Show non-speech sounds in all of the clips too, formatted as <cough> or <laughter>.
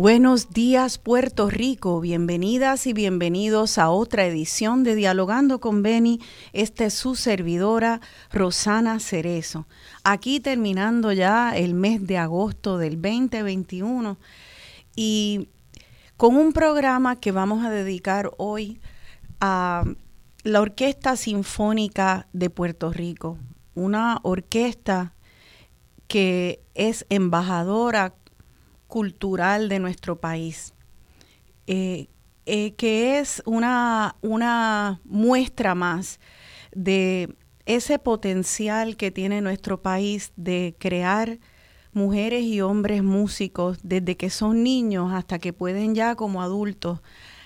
Buenos días Puerto Rico, bienvenidas y bienvenidos a otra edición de Dialogando con Beni. Esta es su servidora Rosana Cerezo. Aquí terminando ya el mes de agosto del 2021 y con un programa que vamos a dedicar hoy a la Orquesta Sinfónica de Puerto Rico, una orquesta que es embajadora cultural de nuestro país, eh, eh, que es una, una muestra más de ese potencial que tiene nuestro país de crear mujeres y hombres músicos desde que son niños hasta que pueden ya como adultos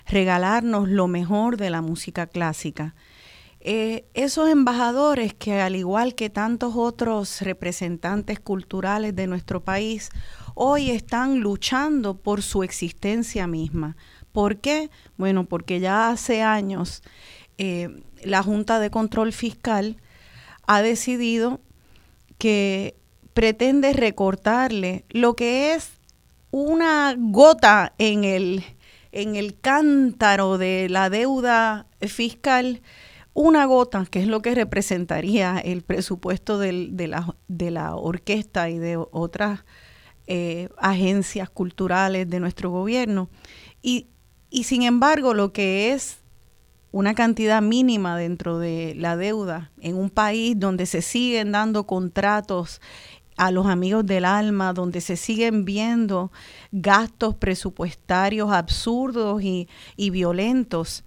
regalarnos lo mejor de la música clásica. Eh, esos embajadores que al igual que tantos otros representantes culturales de nuestro país, hoy están luchando por su existencia misma. ¿Por qué? Bueno, porque ya hace años eh, la Junta de Control Fiscal ha decidido que pretende recortarle lo que es una gota en el, en el cántaro de la deuda fiscal, una gota, que es lo que representaría el presupuesto de, la, de la orquesta y de otras eh, agencias culturales de nuestro gobierno. Y, y sin embargo, lo que es una cantidad mínima dentro de la deuda en un país donde se siguen dando contratos a los amigos del alma, donde se siguen viendo gastos presupuestarios absurdos y, y violentos,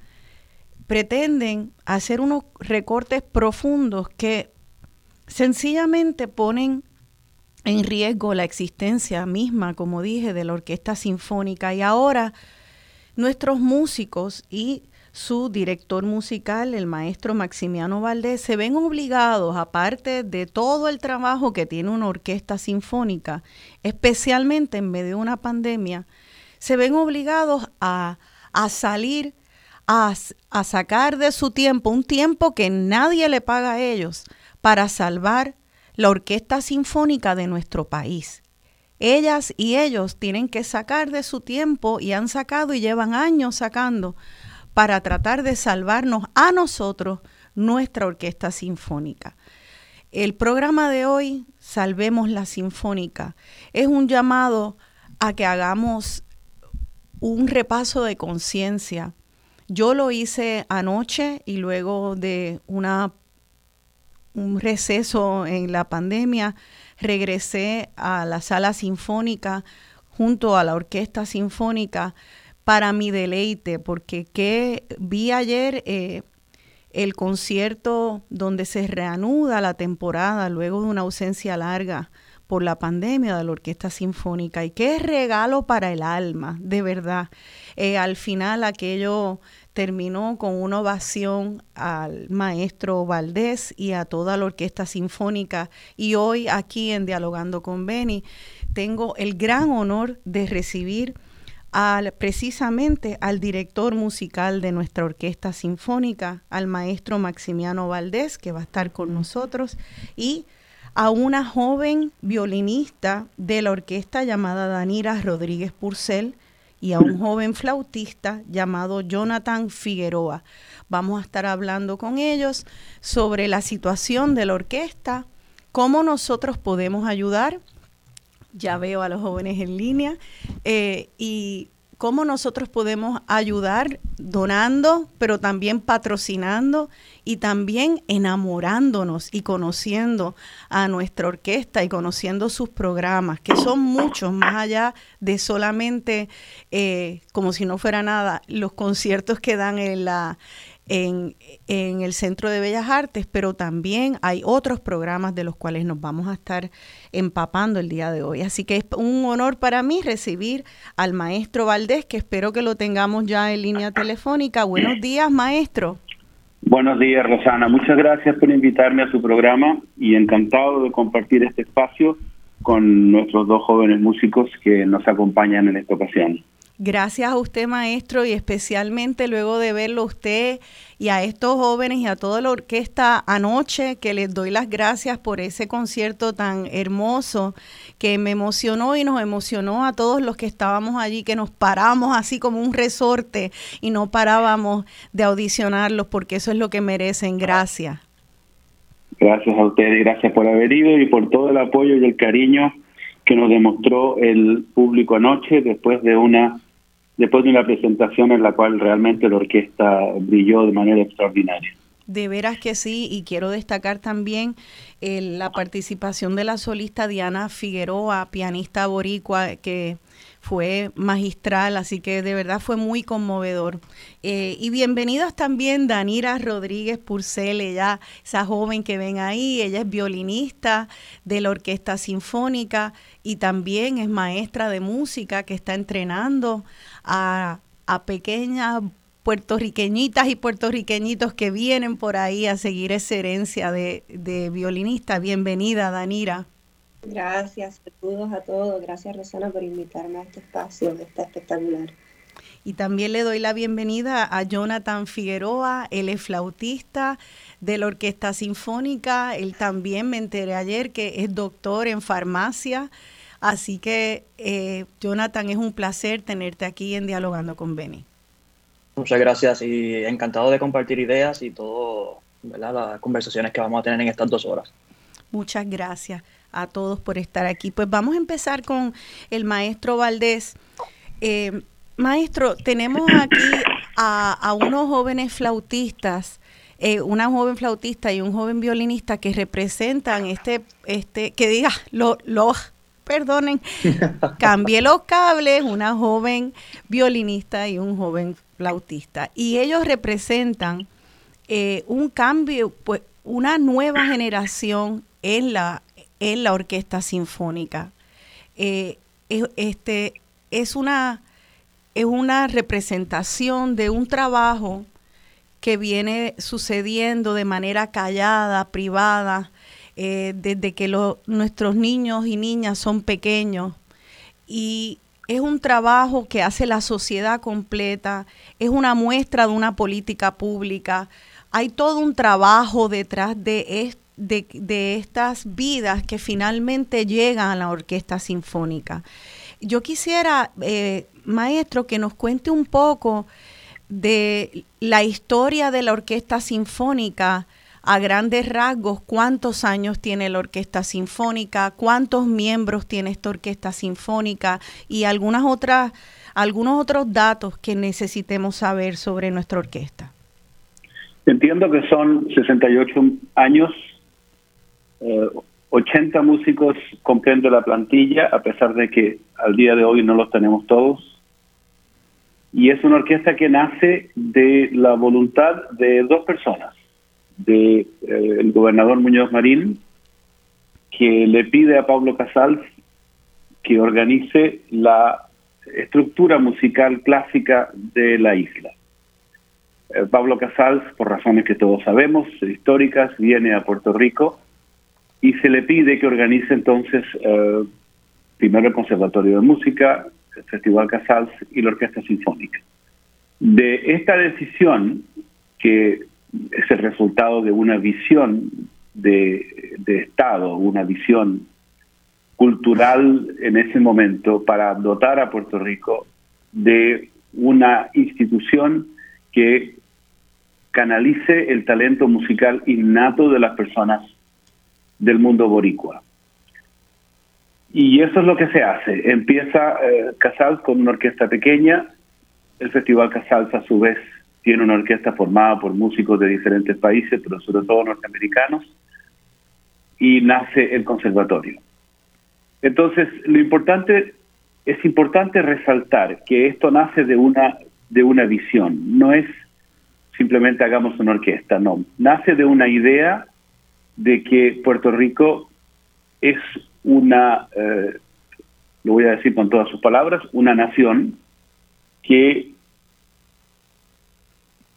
pretenden hacer unos recortes profundos que sencillamente ponen en riesgo la existencia misma, como dije, de la orquesta sinfónica. Y ahora nuestros músicos y su director musical, el maestro Maximiano Valdés, se ven obligados, aparte de todo el trabajo que tiene una orquesta sinfónica, especialmente en medio de una pandemia, se ven obligados a, salir, a, a sacar de su tiempo, un tiempo que nadie le paga a ellos, para salvar la Orquesta Sinfónica de nuestro país. Ellas y ellos tienen que sacar de su tiempo y han sacado y llevan años sacando para tratar de salvarnos a nosotros nuestra Orquesta Sinfónica. El programa de hoy, Salvemos la Sinfónica, es un llamado a que hagamos un repaso de conciencia. Yo lo hice anoche y luego de una un receso en la pandemia, regresé a la sala sinfónica junto a la orquesta sinfónica para mi deleite, porque que vi ayer eh, el concierto donde se reanuda la temporada luego de una ausencia larga por la pandemia de la Orquesta Sinfónica y qué regalo para el alma, de verdad. Eh, al final aquello terminó con una ovación al maestro Valdés y a toda la Orquesta Sinfónica. Y hoy aquí en Dialogando con Beni tengo el gran honor de recibir al, precisamente al director musical de nuestra Orquesta Sinfónica, al maestro Maximiano Valdés, que va a estar con nosotros, y a una joven violinista de la orquesta llamada Danira Rodríguez Purcell, y a un joven flautista llamado Jonathan Figueroa. Vamos a estar hablando con ellos sobre la situación de la orquesta, cómo nosotros podemos ayudar. Ya veo a los jóvenes en línea eh, y cómo nosotros podemos ayudar donando, pero también patrocinando y también enamorándonos y conociendo a nuestra orquesta y conociendo sus programas, que son muchos, más allá de solamente, eh, como si no fuera nada, los conciertos que dan en la en, el Centro de Bellas Artes, pero también hay otros programas de los cuales nos vamos a estar empapando el día de hoy. Así que es un honor para mí recibir al maestro Valdés, que espero que lo tengamos ya en línea telefónica. Buenos días, maestro. Buenos días, Rosana. Muchas gracias por invitarme a su programa y encantado de compartir este espacio con nuestros dos jóvenes músicos que nos acompañan en esta ocasión. Gracias a usted, maestro, y especialmente luego de verlo usted y a estos jóvenes y a toda la orquesta anoche, que les doy las gracias por ese concierto tan hermoso que me emocionó y nos emocionó a todos los que estábamos allí, que nos paramos así como un resorte y no parábamos de audicionarlos, porque eso es lo que merecen. Gracias. Gracias a ustedes, gracias por haber ido y por todo el apoyo y el cariño que nos demostró el público anoche después de una después de una presentación en la cual realmente la orquesta brilló de manera extraordinaria. De veras que sí, y quiero destacar también eh, la participación de la solista Diana Figueroa, pianista boricua, que fue magistral, así que de verdad fue muy conmovedor. Eh, y bienvenidos también Danira Rodríguez Purcell, ella, esa joven que ven ahí, ella es violinista de la Orquesta Sinfónica y también es maestra de música que está entrenando a, pequeñas puertorriqueñitas y puertorriqueñitos que vienen por ahí a seguir esa herencia de, de violinista. Bienvenida, Danira. Gracias, saludos a todos. Gracias, Rosana, por invitarme a este espacio. Está espectacular. Y también le doy la bienvenida a Jonathan Figueroa, él es flautista de la Orquesta Sinfónica. Él también me enteré ayer que es doctor en farmacia. Así que, eh, Jonathan, es un placer tenerte aquí en Dialogando con Beni. Muchas gracias y encantado de compartir ideas y todo, las conversaciones que vamos a tener en estas dos horas. Muchas gracias a todos por estar aquí. Pues vamos a empezar con el maestro Valdés. Eh, maestro, tenemos aquí a, unos jóvenes flautistas, eh, una joven flautista y un joven violinista que representan este, este, que diga, los perdonen, <laughs> cambié los cables, una joven violinista y un joven flautista. Y ellos representan eh, un cambio, pues una nueva generación en la, en la orquesta sinfónica. Eh, este, es, una, es una representación de un trabajo que viene sucediendo de manera callada, privada, eh, desde que nuestros niños y niñas son pequeños. Y es un trabajo que hace la sociedad completa, es una muestra de una política pública. Hay todo un trabajo detrás de, estas vidas que finalmente llegan a la orquesta sinfónica. Yo quisiera, eh, maestro, que nos cuente un poco de la historia de la orquesta sinfónica a grandes rasgos cuántos años tiene la orquesta sinfónica, cuántos miembros tiene esta orquesta sinfónica y algunas otras, algunos otros datos que necesitemos saber sobre nuestra orquesta. Entiendo que son 68 años, 80 eh, músicos comprende la plantilla, a pesar de que al día de hoy no los tenemos todos. Y es una orquesta que nace de la voluntad de dos personas, del de, eh, gobernador Muñoz Marín, que le pide a Pablo Casals que organice la estructura musical clásica de la isla. Eh, Pablo Casals, por razones que todos sabemos, históricas, viene a Puerto Rico y se le pide que organice entonces eh, primero el Conservatorio de Música, el Festival Casals y la Orquesta Sinfónica. De esta decisión, que es el resultado de una visión de, Estado, una visión cultural en ese momento para dotar a Puerto Rico de una institución que canalice el talento musical innato de las personas del mundo boricua. Y eso es lo que se hace. Empieza eh, Casals con una orquesta pequeña. El Festival Casals, a su vez, tiene una orquesta formada por músicos de diferentes países, pero sobre todo norteamericanos. Y nace el conservatorio. Entonces, lo importante es importante resaltar que esto nace de una de una visión, no es simplemente hagamos una orquesta, no, nace de una idea de que Puerto Rico es una, eh, lo voy a decir con todas sus palabras, una nación que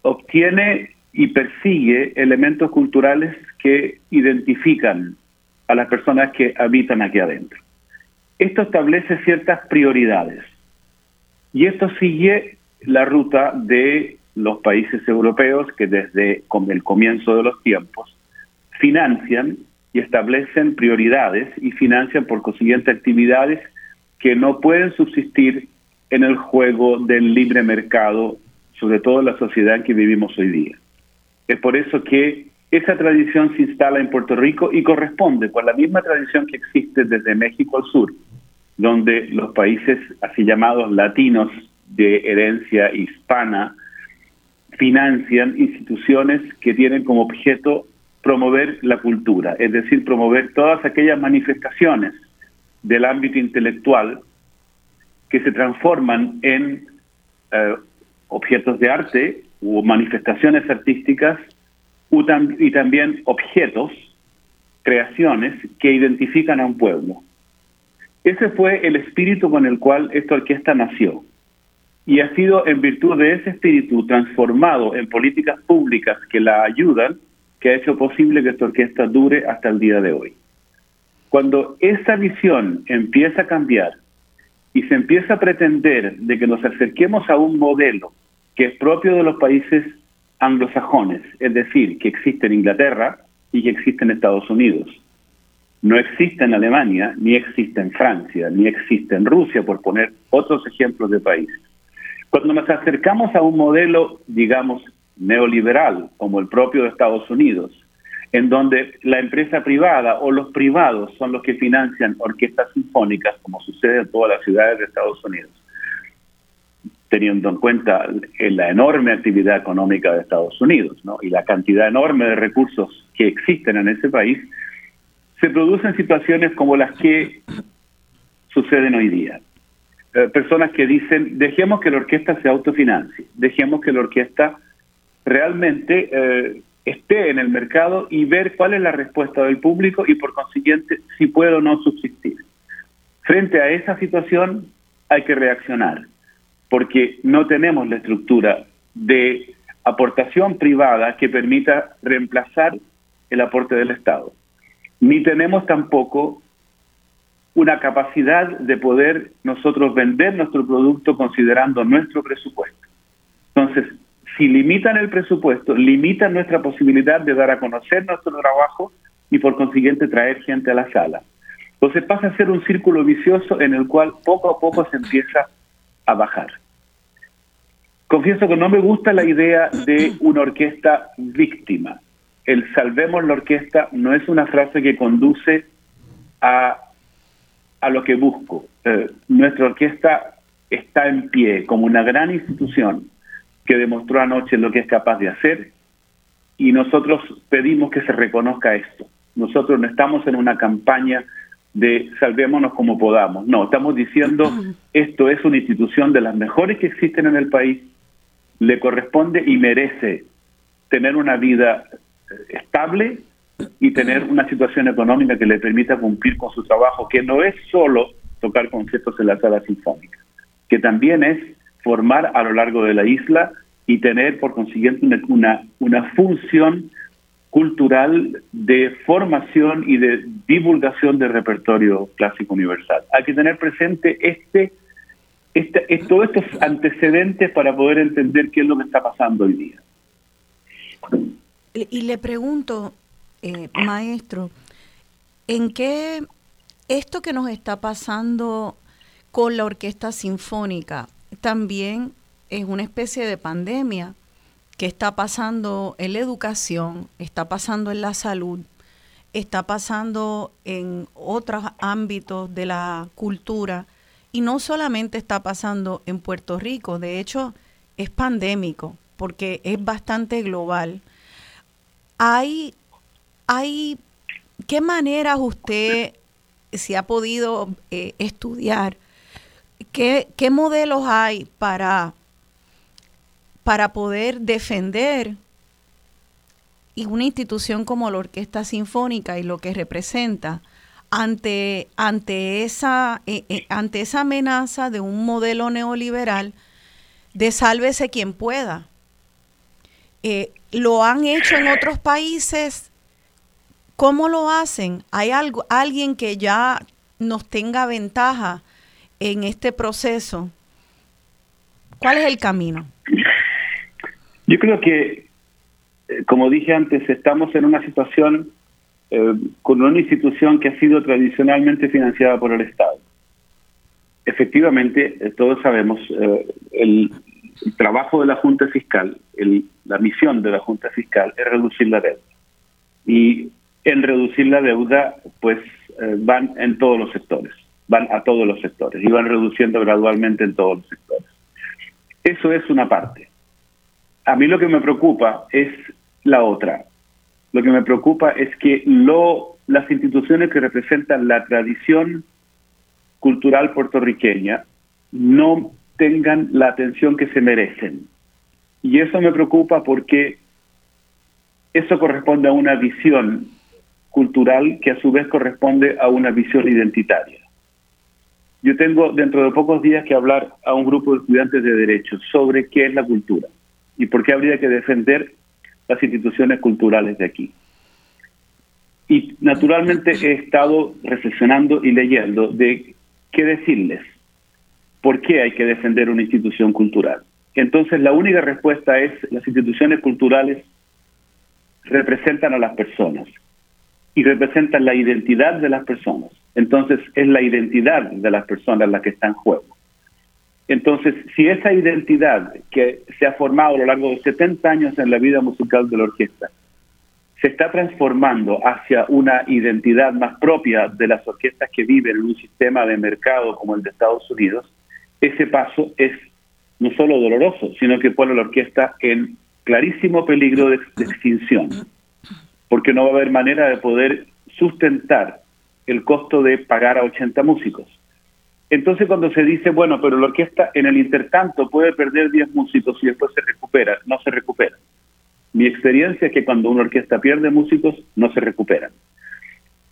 obtiene y persigue elementos culturales que identifican a las personas que habitan aquí adentro. Esto establece ciertas prioridades y esto sigue la ruta de los países europeos que desde el comienzo de los tiempos financian y establecen prioridades y financian por consiguiente actividades que no pueden subsistir en el juego del libre mercado, sobre todo la sociedad en que vivimos hoy día. Es por eso que esa tradición se instala en Puerto Rico y corresponde con la misma tradición que existe desde México al sur, donde los países así llamados latinos de herencia hispana financian instituciones que tienen como objeto promover la cultura, es decir, promover todas aquellas manifestaciones del ámbito intelectual que se transforman en eh, objetos de arte o manifestaciones artísticas y también objetos, creaciones que identifican a un pueblo. Ese fue el espíritu con el cual esta orquesta nació. Y ha sido en virtud de ese espíritu transformado en políticas públicas que la ayudan, que ha hecho posible que esta orquesta dure hasta el día de hoy. Cuando esa visión empieza a cambiar y se empieza a pretender de que nos acerquemos a un modelo que es propio de los países anglosajones, es decir, que existe en Inglaterra y que existe en Estados Unidos, no existe en Alemania, ni existe en Francia, ni existe en Rusia, por poner otros ejemplos de países. Cuando nos acercamos a un modelo, digamos, neoliberal, como el propio de Estados Unidos, en donde la empresa privada o los privados son los que financian orquestas sinfónicas, como sucede en todas las ciudades de Estados Unidos, teniendo en cuenta la enorme actividad económica de Estados Unidos y la cantidad enorme de recursos que existen en ese país, se producen situaciones como las que suceden hoy día. Eh, personas que dicen, dejemos que la orquesta se autofinancie, dejemos que la orquesta realmente eh, esté en el mercado y ver cuál es la respuesta del público y por consiguiente si puede o no subsistir. Frente a esa situación hay que reaccionar, porque no tenemos la estructura de aportación privada que permita reemplazar el aporte del Estado ni tenemos tampoco una capacidad de poder nosotros vender nuestro producto considerando nuestro presupuesto. Entonces, si limitan el presupuesto, limitan nuestra posibilidad de dar a conocer nuestro trabajo y por consiguiente traer gente a la sala. Entonces pasa a ser un círculo vicioso en el cual poco a poco se empieza a bajar. Confieso que no me gusta la idea de una orquesta víctima el salvemos la orquesta no es una frase que conduce a, a lo que busco. Eh, nuestra orquesta está en pie como una gran institución que demostró anoche lo que es capaz de hacer y nosotros pedimos que se reconozca esto. Nosotros no estamos en una campaña de salvémonos como podamos. No, estamos diciendo esto es una institución de las mejores que existen en el país, le corresponde y merece tener una vida estable y tener una situación económica que le permita cumplir con su trabajo, que no es solo tocar conciertos en la sala sinfónica, que también es formar a lo largo de la isla y tener por consiguiente una, una, función cultural de formación y de divulgación del repertorio clásico universal. Hay que tener presente este, este, todos estos antecedentes para poder entender qué es lo que está pasando hoy día. Y le pregunto, eh, maestro, ¿en qué esto que nos está pasando con la orquesta sinfónica también es una especie de pandemia que está pasando en la educación, está pasando en la salud, está pasando en otros ámbitos de la cultura y no solamente está pasando en Puerto Rico, de hecho es pandémico porque es bastante global. Hay, hay, ¿qué maneras usted se ha podido eh, estudiar? ¿Qué, ¿Qué modelos hay para para poder defender y una institución como la Orquesta Sinfónica y lo que representa ante, ante, esa, eh, eh, ante esa amenaza de un modelo neoliberal de sálvese quien pueda. Eh, lo han hecho en otros países. ¿Cómo lo hacen? ¿Hay algo, alguien que ya nos tenga ventaja en este proceso? ¿Cuál es el camino? Yo creo que, eh, como dije antes, estamos en una situación eh, con una institución que ha sido tradicionalmente financiada por el Estado. Efectivamente, eh, todos sabemos, el, trabajo de la Junta Fiscal, la misión de la Junta Fiscal es reducir la deuda. Y en reducir la deuda, pues van en todos los sectores, van a todos los sectores y van reduciendo gradualmente en todos los sectores. Eso es una parte. A mí lo que me preocupa es la otra. Lo que me preocupa es que lo, las instituciones que representan la tradición cultural puertorriqueña no tengan la atención que se merecen. Y eso me preocupa porque eso corresponde a una visión cultural que a su vez corresponde a una visión identitaria. Yo tengo dentro de pocos días que hablar a un grupo de estudiantes de derecho sobre qué es la cultura y por qué habría que defender las instituciones culturales de aquí. Y naturalmente he estado reflexionando y leyendo de qué decirles, por qué hay que defender una institución cultural. Entonces la única respuesta es las instituciones culturales representan a las personas y representan la identidad de las personas. Entonces es la identidad de las personas la que está en juego. Entonces, si esa identidad que se ha formado a lo largo de 70 años en la vida musical de la orquesta se está transformando hacia una identidad más propia de las orquestas que viven en un sistema de mercado como el de Estados Unidos, ese paso es no solo doloroso, sino que pone a la orquesta en clarísimo peligro de, de extinción, porque no va a haber manera de poder sustentar el costo de pagar a 80 músicos entonces cuando se dice, bueno, pero la orquesta en el intertanto puede perder 10 músicos y después se recupera, no se recupera. Mi experiencia es que cuando una orquesta pierde músicos, no se recuperan.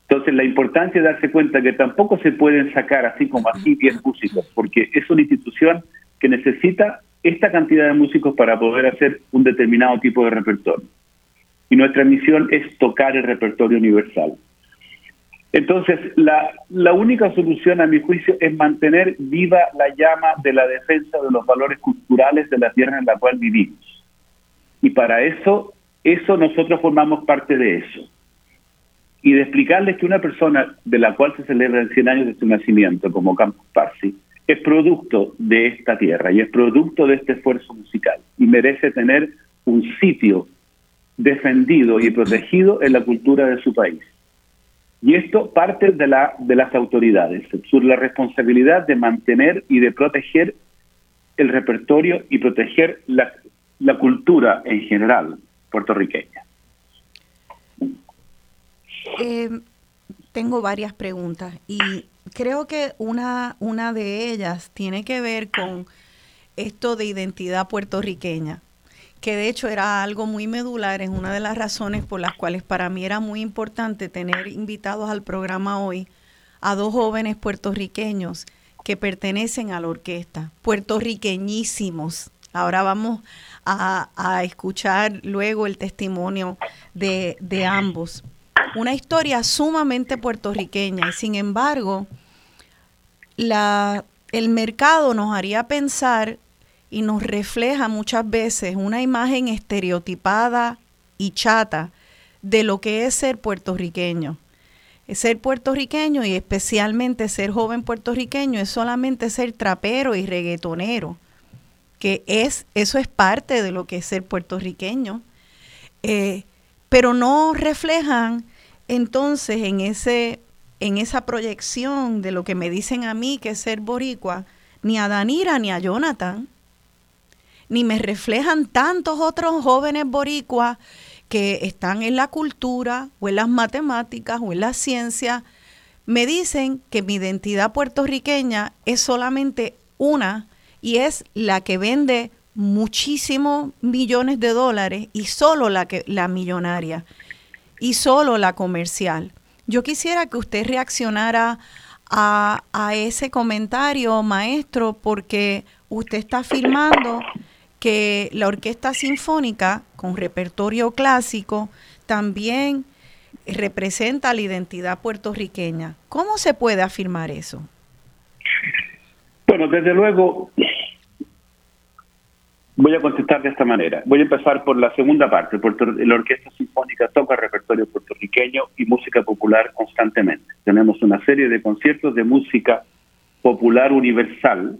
Entonces la importancia de darse cuenta que tampoco se pueden sacar así como así 10 músicos, porque es una institución que necesita esta cantidad de músicos para poder hacer un determinado tipo de repertorio. Y nuestra misión es tocar el repertorio universal. Entonces, la, la única solución, a mi juicio, es mantener viva la llama de la defensa de los valores culturales de la tierra en la cual vivimos. Y para eso, eso nosotros formamos parte de eso. Y de explicarles que una persona de la cual se celebran 100 años de su nacimiento, como Campos Parsi, es producto de esta tierra y es producto de este esfuerzo musical y merece tener un sitio defendido y protegido en la cultura de su país. Y esto parte de, la, de las autoridades, sobre la responsabilidad de mantener y de proteger el repertorio y proteger la, cultura en general puertorriqueña. Eh, tengo varias preguntas y creo que una, una de ellas tiene que ver con esto de identidad puertorriqueña, que de hecho era algo muy medular, es una de las razones por las cuales para mí era muy importante tener invitados al programa hoy a dos jóvenes puertorriqueños que pertenecen a la orquesta, puertorriqueñísimos. Ahora vamos a, escuchar luego el testimonio de, de ambos. Una historia sumamente puertorriqueña y sin embargo, la, el mercado nos haría pensar y nos refleja muchas veces una imagen estereotipada y chata de lo que es ser puertorriqueño. Ser puertorriqueño y especialmente ser joven puertorriqueño es solamente ser trapero y reggaetonero, que es, eso es parte de lo que es ser puertorriqueño. Eh, pero no reflejan entonces en ese en esa proyección de lo que me dicen a mí que es ser boricua, ni a Danira ni a Jonathan, ni me reflejan tantos otros jóvenes boricuas que están en la cultura o en las matemáticas o en la ciencia, me dicen que mi identidad puertorriqueña es solamente una y es la que vende muchísimos millones de dólares y solo la que la millonaria y solo la comercial. Yo quisiera que usted reaccionara a, a ese comentario, maestro, porque usted está afirmando que la orquesta sinfónica con repertorio clásico también representa la identidad puertorriqueña. ¿Cómo se puede afirmar eso? Bueno, desde luego, voy a contestar de esta manera. Voy a empezar por la segunda parte. La Orquesta Sinfónica toca repertorio puertorriqueño y música popular constantemente. Tenemos una serie de conciertos de música popular universal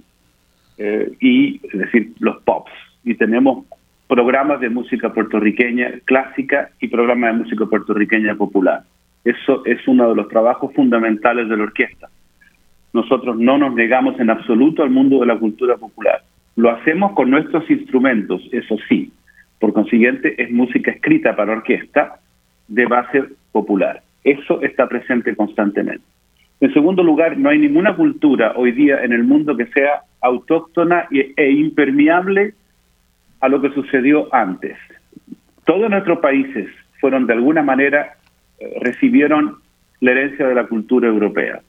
eh, y, es decir, los pops, y tenemos programas de música puertorriqueña clásica y programas de música puertorriqueña popular. Eso es uno de los trabajos fundamentales de la orquesta. Nosotros no nos negamos en absoluto al mundo de la cultura popular. Lo hacemos con nuestros instrumentos, eso sí. Por consiguiente, es música escrita para orquesta de base popular. Eso está presente constantemente. En segundo lugar, no hay ninguna cultura hoy día en el mundo que sea autóctona e impermeable a lo que sucedió antes. Todos nuestros países fueron de alguna manera, eh, recibieron la herencia de la cultura europea.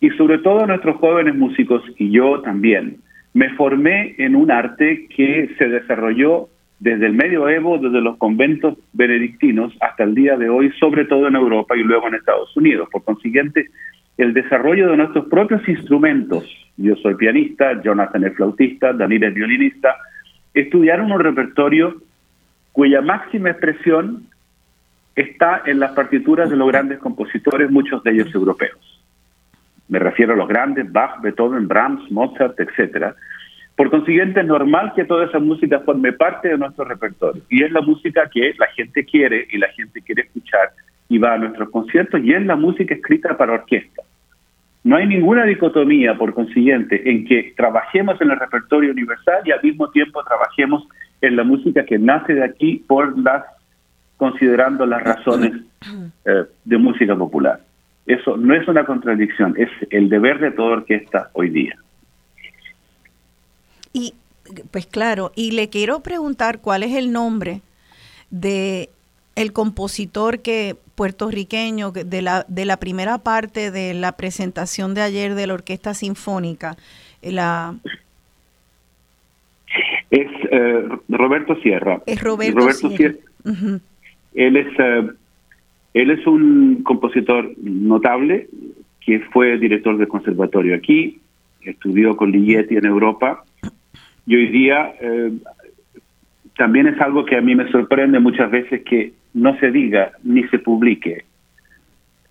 Y sobre todo nuestros jóvenes músicos, y yo también, me formé en un arte que se desarrolló desde el medioevo, desde los conventos benedictinos hasta el día de hoy, sobre todo en Europa y luego en Estados Unidos. Por consiguiente, el desarrollo de nuestros propios instrumentos, yo soy pianista, Jonathan es flautista, Daniel es violinista, estudiaron un repertorio cuya máxima expresión está en las partituras de los grandes compositores, muchos de ellos europeos. Me refiero a los grandes, Bach, Beethoven, Brahms, Mozart, etcétera. Por consiguiente, es normal que toda esa música forme parte de nuestro repertorio. Y es la música que la gente quiere y la gente quiere escuchar y va a nuestros conciertos y es la música escrita para orquesta. No hay ninguna dicotomía, por consiguiente, en que trabajemos en el repertorio universal y al mismo tiempo trabajemos en la música que nace de aquí por las considerando las razones eh, de música popular. Eso no es una contradicción, es el deber de toda orquesta hoy día. Y pues claro, y le quiero preguntar cuál es el nombre de el compositor que puertorriqueño de la, de la primera parte de la presentación de ayer de la Orquesta Sinfónica. La... Es eh, Roberto Sierra. Es Roberto, Sierra. Él es eh, él es un compositor notable que fue director del conservatorio aquí, estudió con Ligeti en Europa y hoy día eh, también es algo que a mí me sorprende muchas veces que no se diga ni se publique.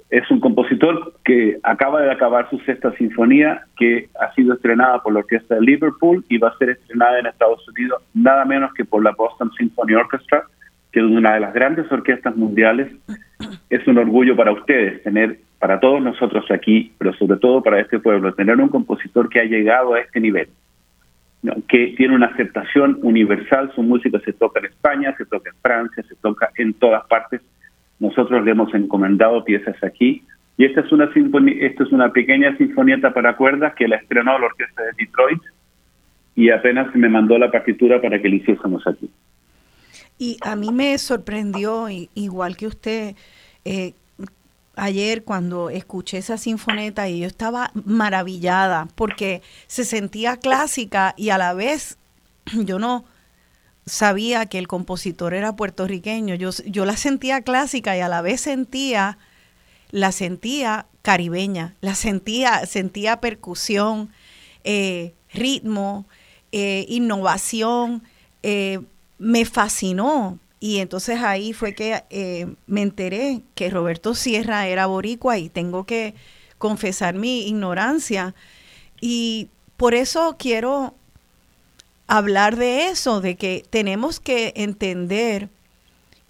Es un compositor que acaba de acabar su sexta sinfonía, que ha sido estrenada por la Orquesta de Liverpool y va a ser estrenada en Estados Unidos nada menos que por la Boston Symphony Orchestra, que es una de las grandes orquestas mundiales. Es un orgullo para ustedes tener, para todos nosotros aquí, pero sobre todo para este pueblo, tener un compositor que ha llegado a este nivel que tiene una aceptación universal, su música se toca en España, se toca en Francia, se toca en todas partes. Nosotros le hemos encomendado piezas aquí y esta es una esta es una pequeña sinfonieta para cuerdas que la estrenó la orquesta de Detroit y apenas me mandó la partitura para que la hiciésemos aquí. Y a mí me sorprendió, igual que usted, eh, ayer cuando escuché esa sinfoneta y yo estaba maravillada porque se sentía clásica y a la vez <clears throat> yo no sabía que el compositor era puertorriqueño. Yo, yo la sentía clásica y a la vez sentía, la sentía caribeña, la sentía, sentía percusión, eh, ritmo, eh, innovación. Eh, me fascinó y entonces ahí fue que eh, me enteré que Roberto Sierra era boricua y tengo que confesar mi ignorancia. Y por eso quiero hablar de eso, de que tenemos que entender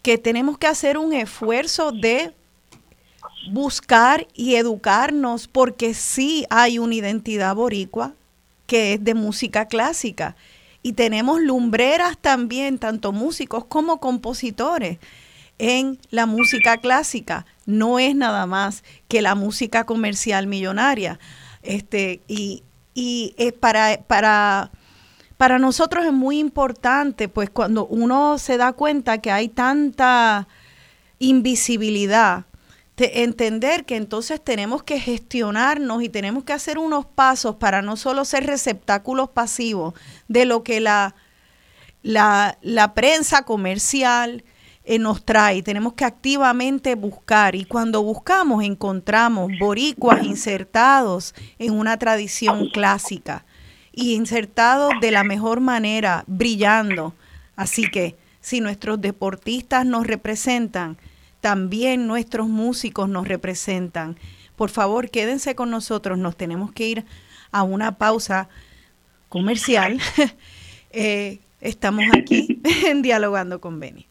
que tenemos que hacer un esfuerzo de buscar y educarnos porque sí hay una identidad boricua que es de música clásica y tenemos lumbreras también, tanto músicos como compositores en la música clásica. No es nada más que la música comercial millonaria. Este, y y es para, para, para nosotros es muy importante, pues cuando uno se da cuenta que hay tanta invisibilidad entender que entonces tenemos que gestionarnos y tenemos que hacer unos pasos para no solo ser receptáculos pasivos de lo que la, la, la prensa comercial eh, nos trae. Tenemos que activamente buscar y cuando buscamos encontramos boricuas insertados en una tradición clásica y insertados de la mejor manera, brillando. Así que si nuestros deportistas nos representan, también nuestros músicos nos representan. Por favor, quédense con nosotros, nos tenemos que ir a una pausa comercial. <laughs> <laughs> Eh, estamos aquí en <laughs> Dialogando con Beni.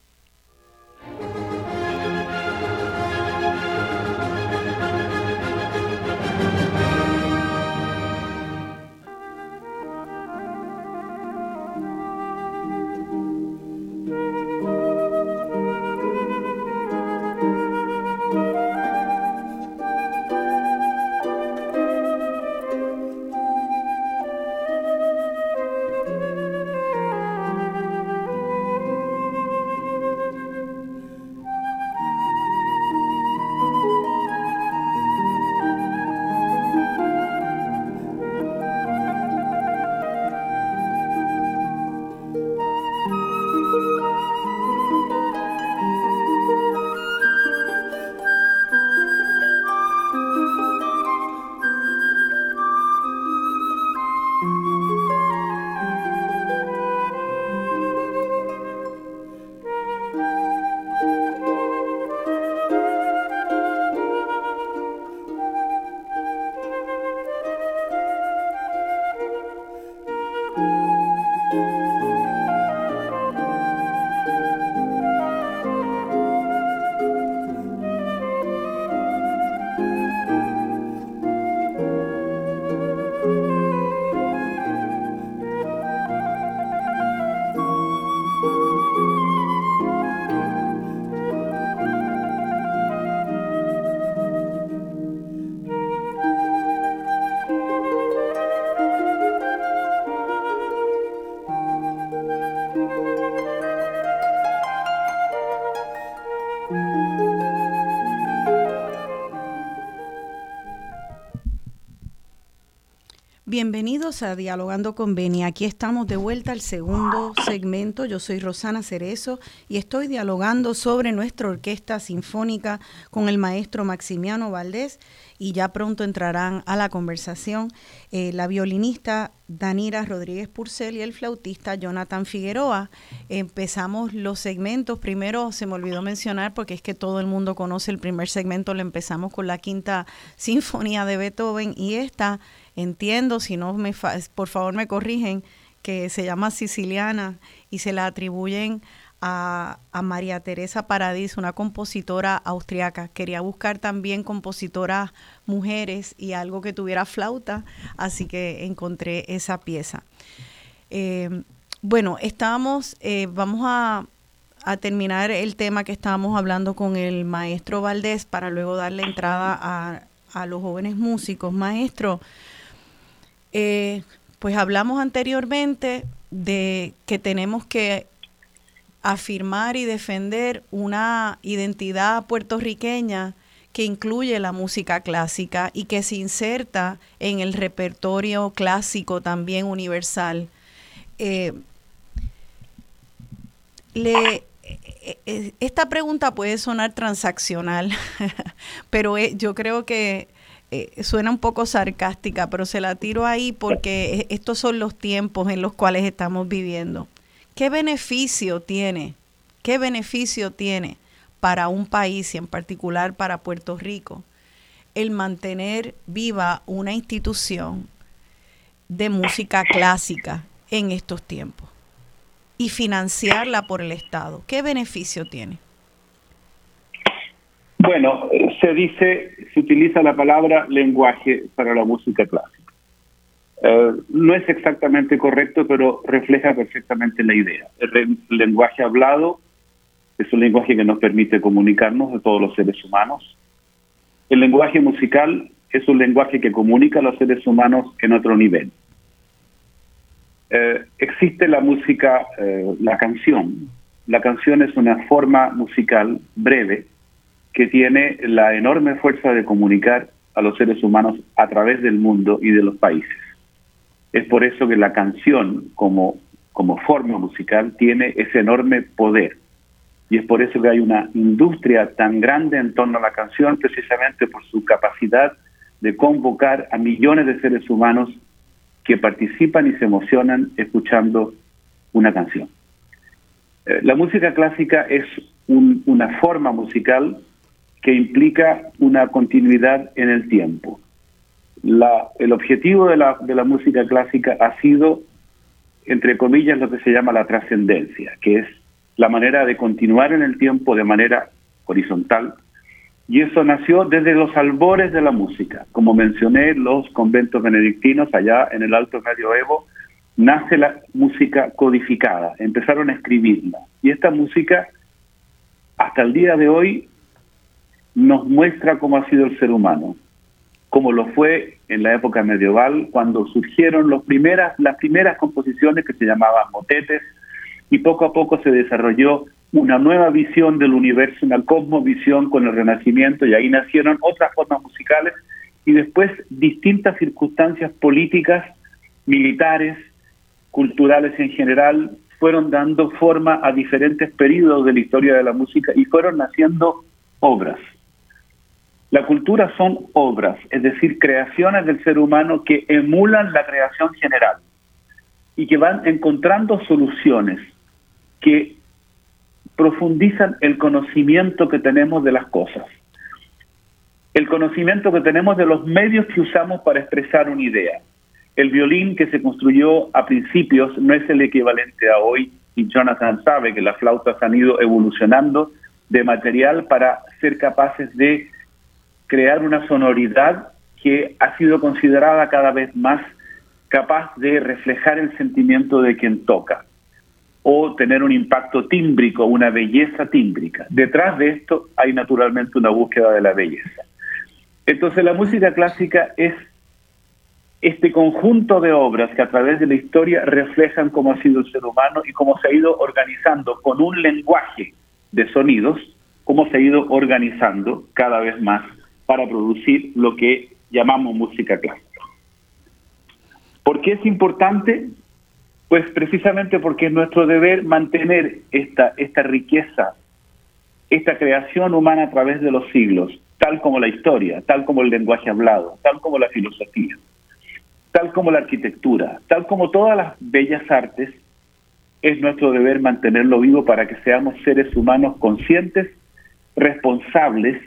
Bienvenidos a Dialogando con Beni. Aquí estamos de vuelta al segundo segmento. Yo soy Rosana Cerezo y estoy dialogando sobre nuestra orquesta sinfónica con el maestro Maximiano Valdés y ya pronto entrarán a la conversación eh, la violinista Danira Rodríguez Purcell y el flautista Jonathan Figueroa. Empezamos los segmentos. Primero se me olvidó mencionar porque es que todo el mundo conoce el primer segmento. Lo empezamos con la quinta sinfonía de Beethoven y esta entiendo, si no, me por favor me corrigen, que se llama Siciliana y se la atribuyen a, María Teresa Paradis, una compositora austriaca. Quería buscar también compositoras mujeres y algo que tuviera flauta, así que encontré esa pieza. Eh, bueno, estamos, eh, vamos a, terminar el tema que estábamos hablando con el maestro Valdés para luego darle entrada a, a los jóvenes músicos. Maestro, eh, pues hablamos anteriormente de que tenemos que afirmar y defender una identidad puertorriqueña que incluye la música clásica y que se inserta en el repertorio clásico también universal. Eh, eh, eh, esta pregunta puede sonar transaccional, <laughs> pero yo creo que suena un poco sarcástica, pero se la tiro ahí porque estos son los tiempos en los cuales estamos viviendo. ¿Qué beneficio tiene? ¿Qué beneficio tiene para un país y en particular para Puerto Rico el mantener viva una institución de música clásica en estos tiempos y financiarla por el Estado? ¿Qué beneficio tiene? Bueno, se dice, se utiliza la palabra lenguaje para la música clásica. Eh, no es exactamente correcto, pero refleja perfectamente la idea. El, lenguaje hablado es un lenguaje que nos permite comunicarnos de todos los seres humanos. El lenguaje musical es un lenguaje que comunica a los seres humanos en otro nivel. Eh, existe la música, eh, la canción. La canción es una forma musical breve que tiene la enorme fuerza de comunicar a los seres humanos a través del mundo y de los países. Es por eso que la canción como, como forma musical tiene ese enorme poder. Y es por eso que hay una industria tan grande en torno a la canción, precisamente por su capacidad de convocar a millones de seres humanos que participan y se emocionan escuchando una canción. Eh, la música clásica es una forma musical que implica una continuidad en el tiempo la, el objetivo de la, de la música clásica ha sido, entre comillas, lo que se llama la trascendencia, que es la manera de continuar en el tiempo de manera horizontal. Y eso nació desde los albores de la música. Como mencioné, los conventos benedictinos allá en el Alto Medioevo, nace la música codificada, empezaron a escribirla. Y esta música, hasta el día de hoy, nos muestra cómo ha sido el ser humano, como lo fue en la época medieval, cuando surgieron primeras, las primeras composiciones que se llamaban motetes, y poco a poco se desarrolló una nueva visión del universo, una cosmovisión con el Renacimiento, y ahí nacieron otras formas musicales, y después distintas circunstancias políticas, militares, culturales en general, fueron dando forma a diferentes periodos de la historia de la música y fueron naciendo obras. La cultura son obras, es decir, creaciones del ser humano que emulan la creación general y que van encontrando soluciones que profundizan el conocimiento que tenemos de las cosas, el conocimiento que tenemos de los medios que usamos para expresar una idea. El violín que se construyó a principios no es el equivalente a hoy y Jonathan sabe que las flautas han ido evolucionando de material para ser capaces de crear una sonoridad que ha sido considerada cada vez más capaz de reflejar el sentimiento de quien toca o tener un impacto tímbrico, una belleza tímbrica. Detrás de esto hay naturalmente una búsqueda de la belleza. Entonces la música clásica es este conjunto de obras que a través de la historia reflejan cómo ha sido el ser humano y cómo se ha ido organizando con un lenguaje de sonidos, cómo se ha ido organizando cada vez más para producir lo que llamamos música clásica. ¿Por qué es importante? Pues precisamente porque es nuestro deber mantener esta, esta riqueza, esta creación humana a través de los siglos, tal como la historia, tal como el lenguaje hablado, tal como la filosofía, tal como la arquitectura, tal como todas las bellas artes, es nuestro deber mantenerlo vivo para que seamos seres humanos conscientes, responsables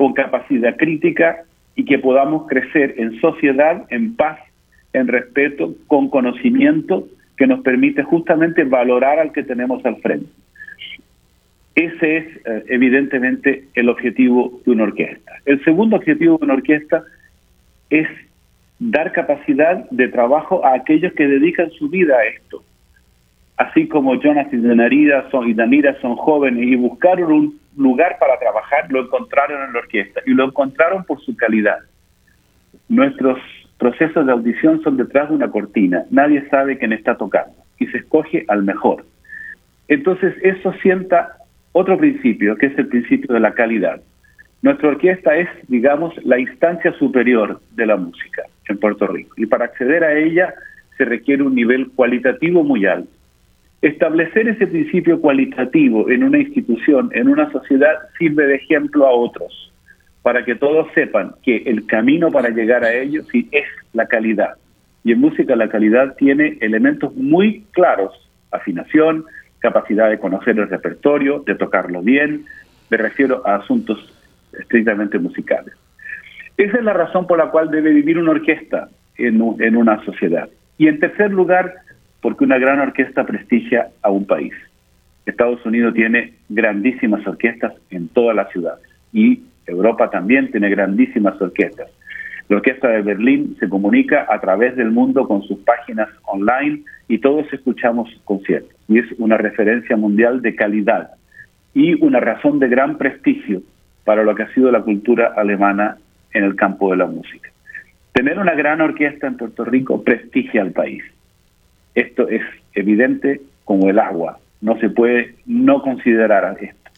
con capacidad crítica y que podamos crecer en sociedad, en paz, en respeto, con conocimiento que nos permite justamente valorar al que tenemos al frente. Ese es eh, evidentemente el objetivo de una orquesta. El segundo objetivo de una orquesta es dar capacidad de trabajo a aquellos que dedican su vida a esto. Así como Jonas y Danira son, y Danira son jóvenes y buscaron un lugar para trabajar, lo encontraron en la orquesta y lo encontraron por su calidad. Nuestros procesos de audición son detrás de una cortina, nadie sabe quién está tocando y se escoge al mejor. Entonces eso sienta otro principio, que es el principio de la calidad. Nuestra orquesta es, digamos, la instancia superior de la música en Puerto Rico y para acceder a ella se requiere un nivel cualitativo muy alto. Establecer ese principio cualitativo en una institución, en una sociedad, sirve de ejemplo a otros, para que todos sepan que el camino para llegar a ello es la calidad. Y en música la calidad tiene elementos muy claros, afinación, capacidad de conocer el repertorio, de tocarlo bien, me refiero a asuntos estrictamente musicales. Esa es la razón por la cual debe vivir una orquesta en una sociedad. Y en tercer lugar, porque una gran orquesta prestigia a un país. Estados Unidos tiene grandísimas orquestas en todas las ciudades y Europa también tiene grandísimas orquestas. La Orquesta de Berlín se comunica a través del mundo con sus páginas online y todos escuchamos conciertos. Y es una referencia mundial de calidad y una razón de gran prestigio para lo que ha sido la cultura alemana en el campo de la música. Tener una gran orquesta en Puerto Rico prestigia al país. Esto es evidente como el agua. No se puede no considerar esto.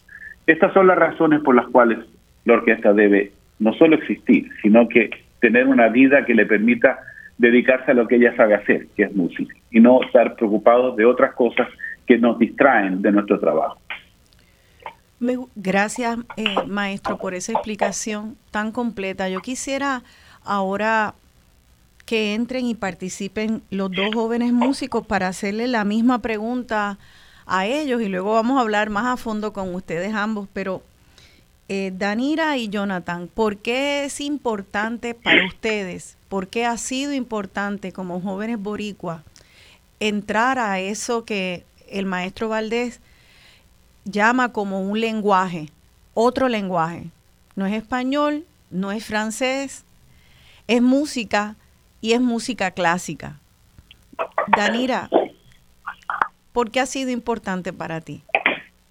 Estas son las razones por las cuales la orquesta debe no solo existir, sino que tener una vida que le permita dedicarse a lo que ella sabe hacer, que es música, y no estar preocupado de otras cosas que nos distraen de nuestro trabajo. Gracias, eh, maestro, por esa explicación tan completa. Yo quisiera ahora que entren y participen los dos jóvenes músicos para hacerle la misma pregunta a ellos y luego vamos a hablar más a fondo con ustedes ambos, pero eh, Danira y Jonathan, ¿por qué es importante para ustedes? ¿Por qué ha sido importante como jóvenes boricuas entrar a eso que el maestro Valdés llama como un lenguaje, otro lenguaje? No es español, no es francés, es música y es música clásica. Danira, ¿por qué ha sido importante para ti?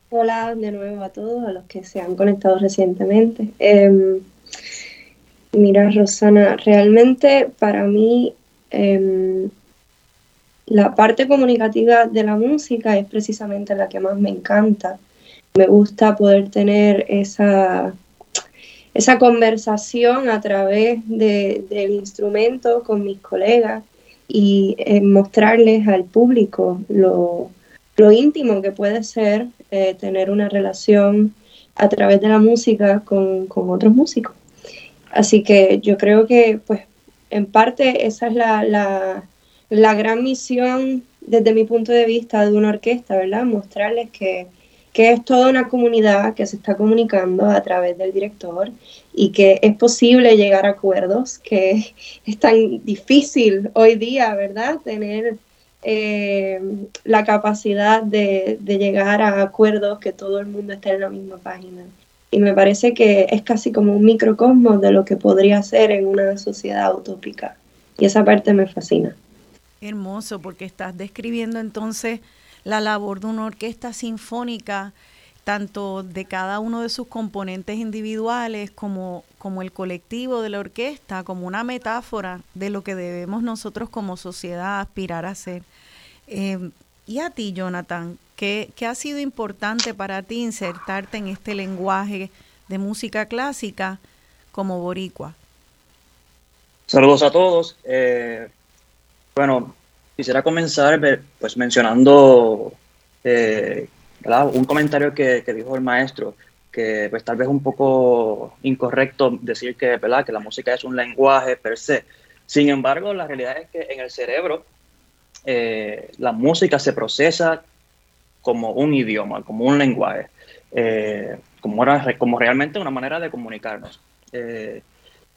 Hola de nuevo a todos, a los que se han conectado recientemente. Em, mira, Rosana, realmente para mí em, la parte comunicativa de la música es precisamente la que más me encanta. Me gusta poder tener esa esa conversación a través del instrumento con mis colegas y eh, mostrarles al público lo, íntimo que puede ser eh, tener una relación a través de la música con, otros músicos. Así que yo creo que, pues, en parte esa es la, la, la gran misión desde mi punto de vista de una orquesta, ¿verdad? Mostrarles que que es toda una comunidad que se está comunicando a través del director y que es posible llegar a acuerdos, que <laughs> es tan difícil hoy día, ¿verdad? Tener eh, la capacidad de, de, llegar a acuerdos, que todo el mundo esté en la misma página. Y me parece que es casi como un microcosmos de lo que podría ser en una sociedad utópica. Y esa parte me fascina. Hermoso, porque estás describiendo entonces la labor de una orquesta sinfónica, tanto de cada uno de sus componentes individuales como, como el colectivo de la orquesta, como una metáfora de lo que debemos nosotros como sociedad aspirar a ser. Eh, y a ti, Jonathan, ¿qué, ¿qué, ha sido importante para ti insertarte en este lenguaje de música clásica como boricua? Saludos a todos. Eh, bueno, Quisiera comenzar pues mencionando eh, un comentario que, dijo el maestro, que pues tal vez un poco incorrecto decir que, que la música es un lenguaje per se. Sin embargo, la realidad es que en el cerebro eh, la música se procesa como un idioma, como un lenguaje, eh, como, como realmente una manera de comunicarnos.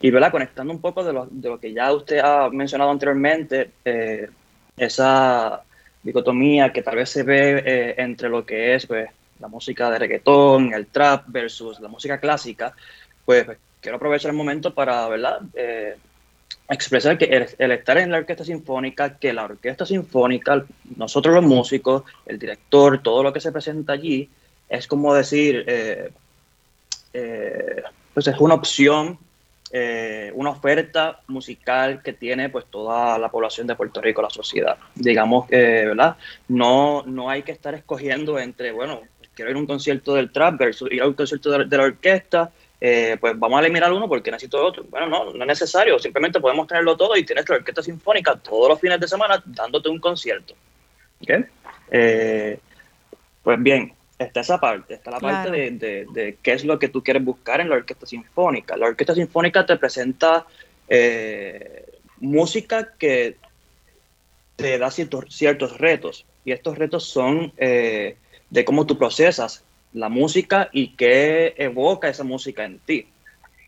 y ¿verdad? conectando un poco de lo, de lo, que ya usted ha mencionado anteriormente, esa dicotomía que tal vez se ve eh, entre lo que es pues, la música de reggaetón, el trap versus la música clásica, pues, pues quiero aprovechar el momento para, ¿verdad? Eh, expresar que el, estar en la orquesta sinfónica, que la orquesta sinfónica, nosotros los músicos, el director, todo lo que se presenta allí, es como decir, eh, pues es una opción eh, una oferta musical que tiene pues toda la población de Puerto Rico, la sociedad. Digamos que, ¿verdad? No, no hay que estar escogiendo entre, bueno, quiero ir a un concierto del trap versus ir a un concierto de, la orquesta, eh, pues vamos a eliminar uno porque necesito otro. Bueno, no, no es necesario, simplemente podemos tenerlo todo y tienes la orquesta sinfónica todos los fines de semana dándote un concierto. Eh, pues bien, está esa parte, está la parte de, qué es lo que tú quieres buscar en la orquesta sinfónica. La orquesta sinfónica te presenta eh, música que te da ciertos, ciertos retos y estos retos son eh, de cómo tú procesas la música y qué evoca esa música en ti.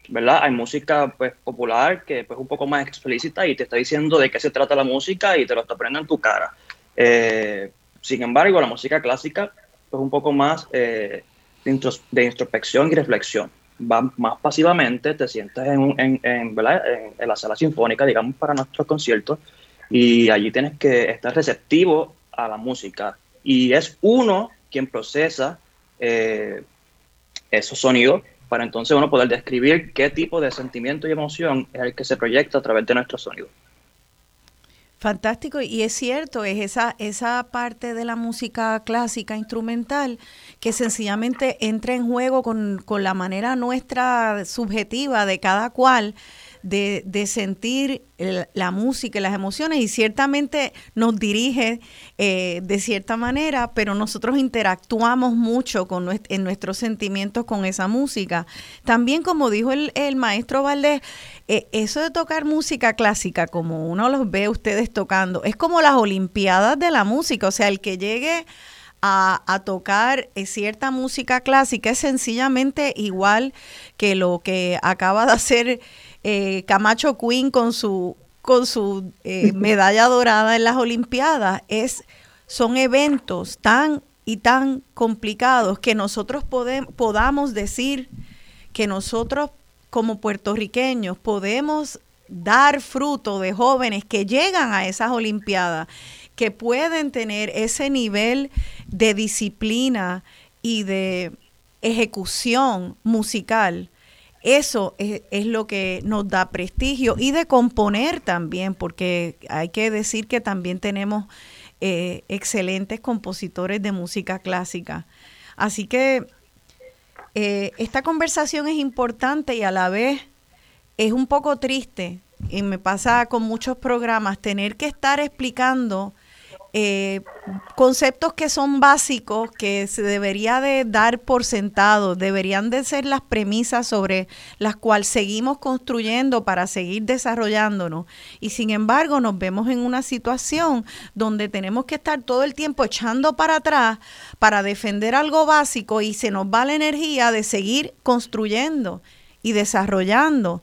¿verdad? Hay música pues, popular que pues, es un poco más explícita y te está diciendo de qué se trata la música y te lo está poniendo en tu cara. Eh, sin embargo, la música clásica es un poco más eh, de, introspección y reflexión. Va más pasivamente, te sientes en, en, en, en, la sala sinfónica, digamos, para nuestros conciertos, y allí tienes que estar receptivo a la música. Y es uno quien procesa eh, esos sonidos para entonces uno poder describir qué tipo de sentimiento y emoción es el que se proyecta a través de nuestro sonido. Fantástico, y es cierto, es esa, esa parte de la música clásica instrumental que sencillamente entra en juego con, con la manera nuestra subjetiva de cada cual de, de sentir la música y las emociones y ciertamente nos dirige eh, de cierta manera, pero nosotros interactuamos mucho con en nuestros sentimientos con esa música. También como dijo el, el maestro Valdés, eh, eso de tocar música clásica, como uno los ve ustedes tocando, es como las Olimpiadas de la música, o sea, el que llegue a, a, tocar eh, cierta música clásica es sencillamente igual que lo que acaba de hacer eh, Camacho Queen con su, con su eh, <laughs> medalla dorada en las Olimpiadas. Es, son eventos tan y tan complicados que nosotros podamos decir que nosotros como puertorriqueños podemos dar fruto de jóvenes que llegan a esas Olimpiadas, que pueden tener ese nivel de disciplina y de ejecución musical eso es, lo que nos da prestigio y de componer también, porque hay que decir que también tenemos eh, excelentes compositores de música clásica. Así que eh, esta conversación es importante y a la vez es un poco triste, y me pasa con muchos programas, tener que estar explicando eh, conceptos que son básicos, que se debería de dar por sentado, deberían de ser las premisas sobre las cuales seguimos construyendo para seguir desarrollándonos. Y sin embargo nos vemos en una situación donde tenemos que estar todo el tiempo echando para atrás para defender algo básico y se nos va la energía de seguir construyendo y desarrollando.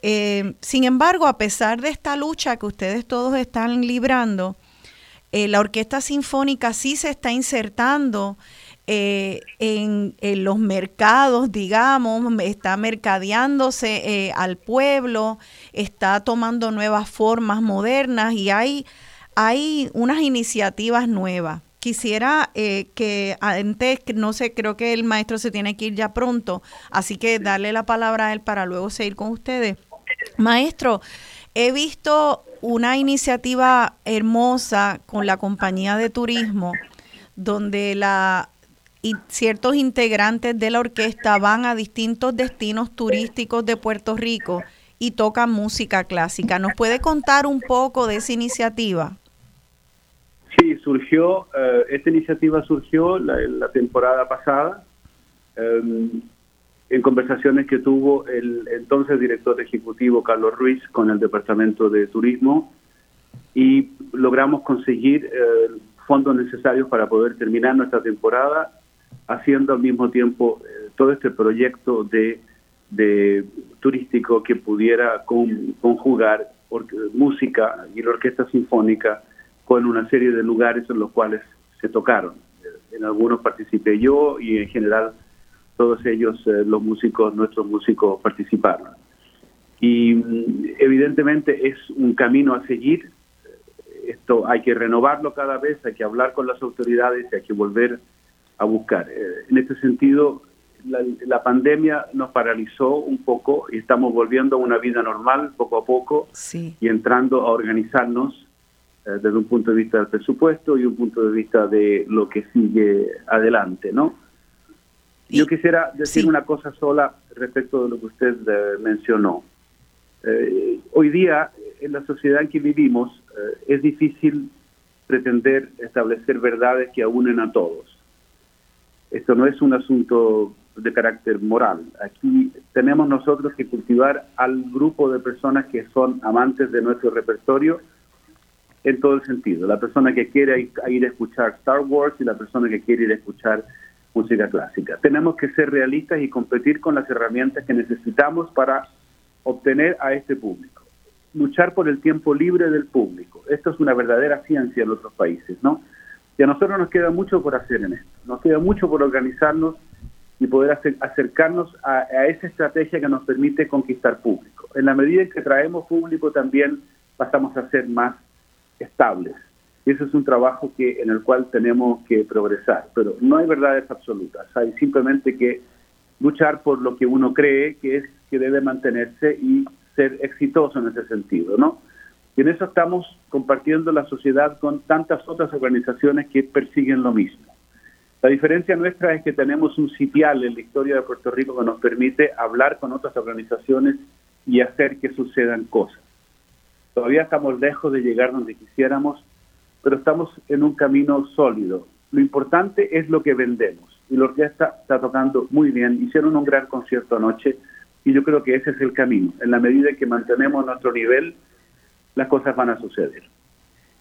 Eh, sin embargo, a pesar de esta lucha que ustedes todos están librando, eh, la orquesta sinfónica sí se está insertando eh, en, los mercados, digamos, está mercadeándose eh, al pueblo, está tomando nuevas formas modernas y hay, hay unas iniciativas nuevas. Quisiera que antes, no sé, creo que el maestro se tiene que ir ya pronto, así que darle la palabra a él para luego seguir con ustedes. Maestro, he visto una iniciativa hermosa con la compañía de turismo, donde la y ciertos integrantes de la orquesta van a distintos destinos turísticos de Puerto Rico y tocan música clásica. ¿Nos puede contar un poco de esa iniciativa? Sí, surgió, eh, esta iniciativa surgió la, temporada pasada. Em, en conversaciones que tuvo el entonces director ejecutivo Carlos Ruiz con el Departamento de Turismo y logramos conseguir eh, fondos necesarios para poder terminar nuestra temporada haciendo al mismo tiempo eh, todo este proyecto de, de turístico que pudiera conjugar música y la orquesta sinfónica con una serie de lugares en los cuales se tocaron. En algunos participé yo y en general todos ellos, eh, los músicos, nuestros músicos participaron. Y mm, evidentemente es un camino a seguir. Esto hay que renovarlo cada vez, hay que hablar con las autoridades y hay que volver a buscar. Eh, en este sentido, la, pandemia nos paralizó un poco y estamos volviendo a una vida normal poco a poco y entrando a organizarnos eh, desde un punto de vista del presupuesto y un punto de vista de lo que sigue adelante, ¿no? Yo quisiera decir una cosa sola respecto de lo que usted eh, mencionó. Eh, hoy día, en la sociedad en que vivimos, es difícil pretender establecer verdades que unen a todos. Esto no es un asunto de carácter moral. Aquí tenemos nosotros que cultivar al grupo de personas que son amantes de nuestro repertorio en todo el sentido. La persona que quiere ir a escuchar Star Wars y la persona que quiere ir a escuchar música clásica. Tenemos que ser realistas y competir con las herramientas que necesitamos para obtener a este público. Luchar por el tiempo libre del público. Esto es una verdadera ciencia en otros países, ¿no? Y a nosotros nos queda mucho por hacer en esto. Nos queda mucho por organizarnos y poder acercarnos a, esa estrategia que nos permite conquistar público. En la medida en que traemos público también pasamos a ser más estables. Ese es un trabajo que, en el cual tenemos que progresar. Pero no hay verdades absolutas. Hay simplemente que luchar por lo que uno cree que es que debe mantenerse y ser exitoso en ese sentido. Y en eso estamos compartiendo la sociedad con tantas otras organizaciones que persiguen lo mismo. La diferencia nuestra es que tenemos un sitial en la historia de Puerto Rico que nos permite hablar con otras organizaciones y hacer que sucedan cosas. Todavía estamos lejos de llegar donde quisiéramos, pero estamos en un camino sólido. Lo importante es lo que vendemos. Y la orquesta está tocando muy bien. Hicieron un gran concierto anoche y yo creo que ese es el camino. En la medida que mantenemos nuestro nivel, las cosas van a suceder.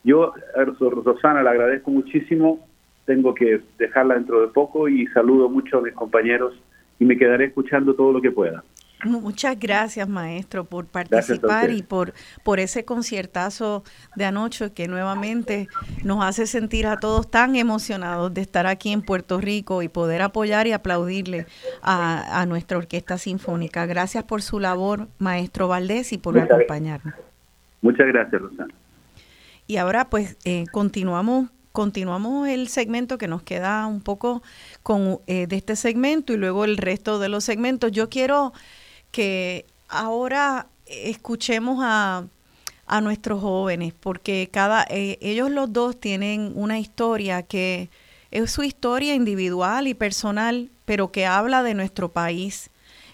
Yo, Rosana, le agradezco muchísimo. Tengo que dejarla dentro de poco y saludo mucho a mis compañeros y me quedaré escuchando todo lo que pueda. Muchas gracias, maestro, por participar y por, por ese conciertazo de anoche que nuevamente nos hace sentir a todos tan emocionados de estar aquí en Puerto Rico y poder apoyar y aplaudirle a, nuestra orquesta sinfónica. Gracias por su labor, maestro Valdés, y por acompañarnos. Muchas gracias, Rosana. Y ahora pues eh, continuamos continuamos el segmento que nos queda un poco con eh, de este segmento y luego el resto de los segmentos. Yo quiero que ahora escuchemos a, a nuestros jóvenes, porque cada eh, ellos los dos tienen una historia que es su historia individual y personal, pero que habla de nuestro país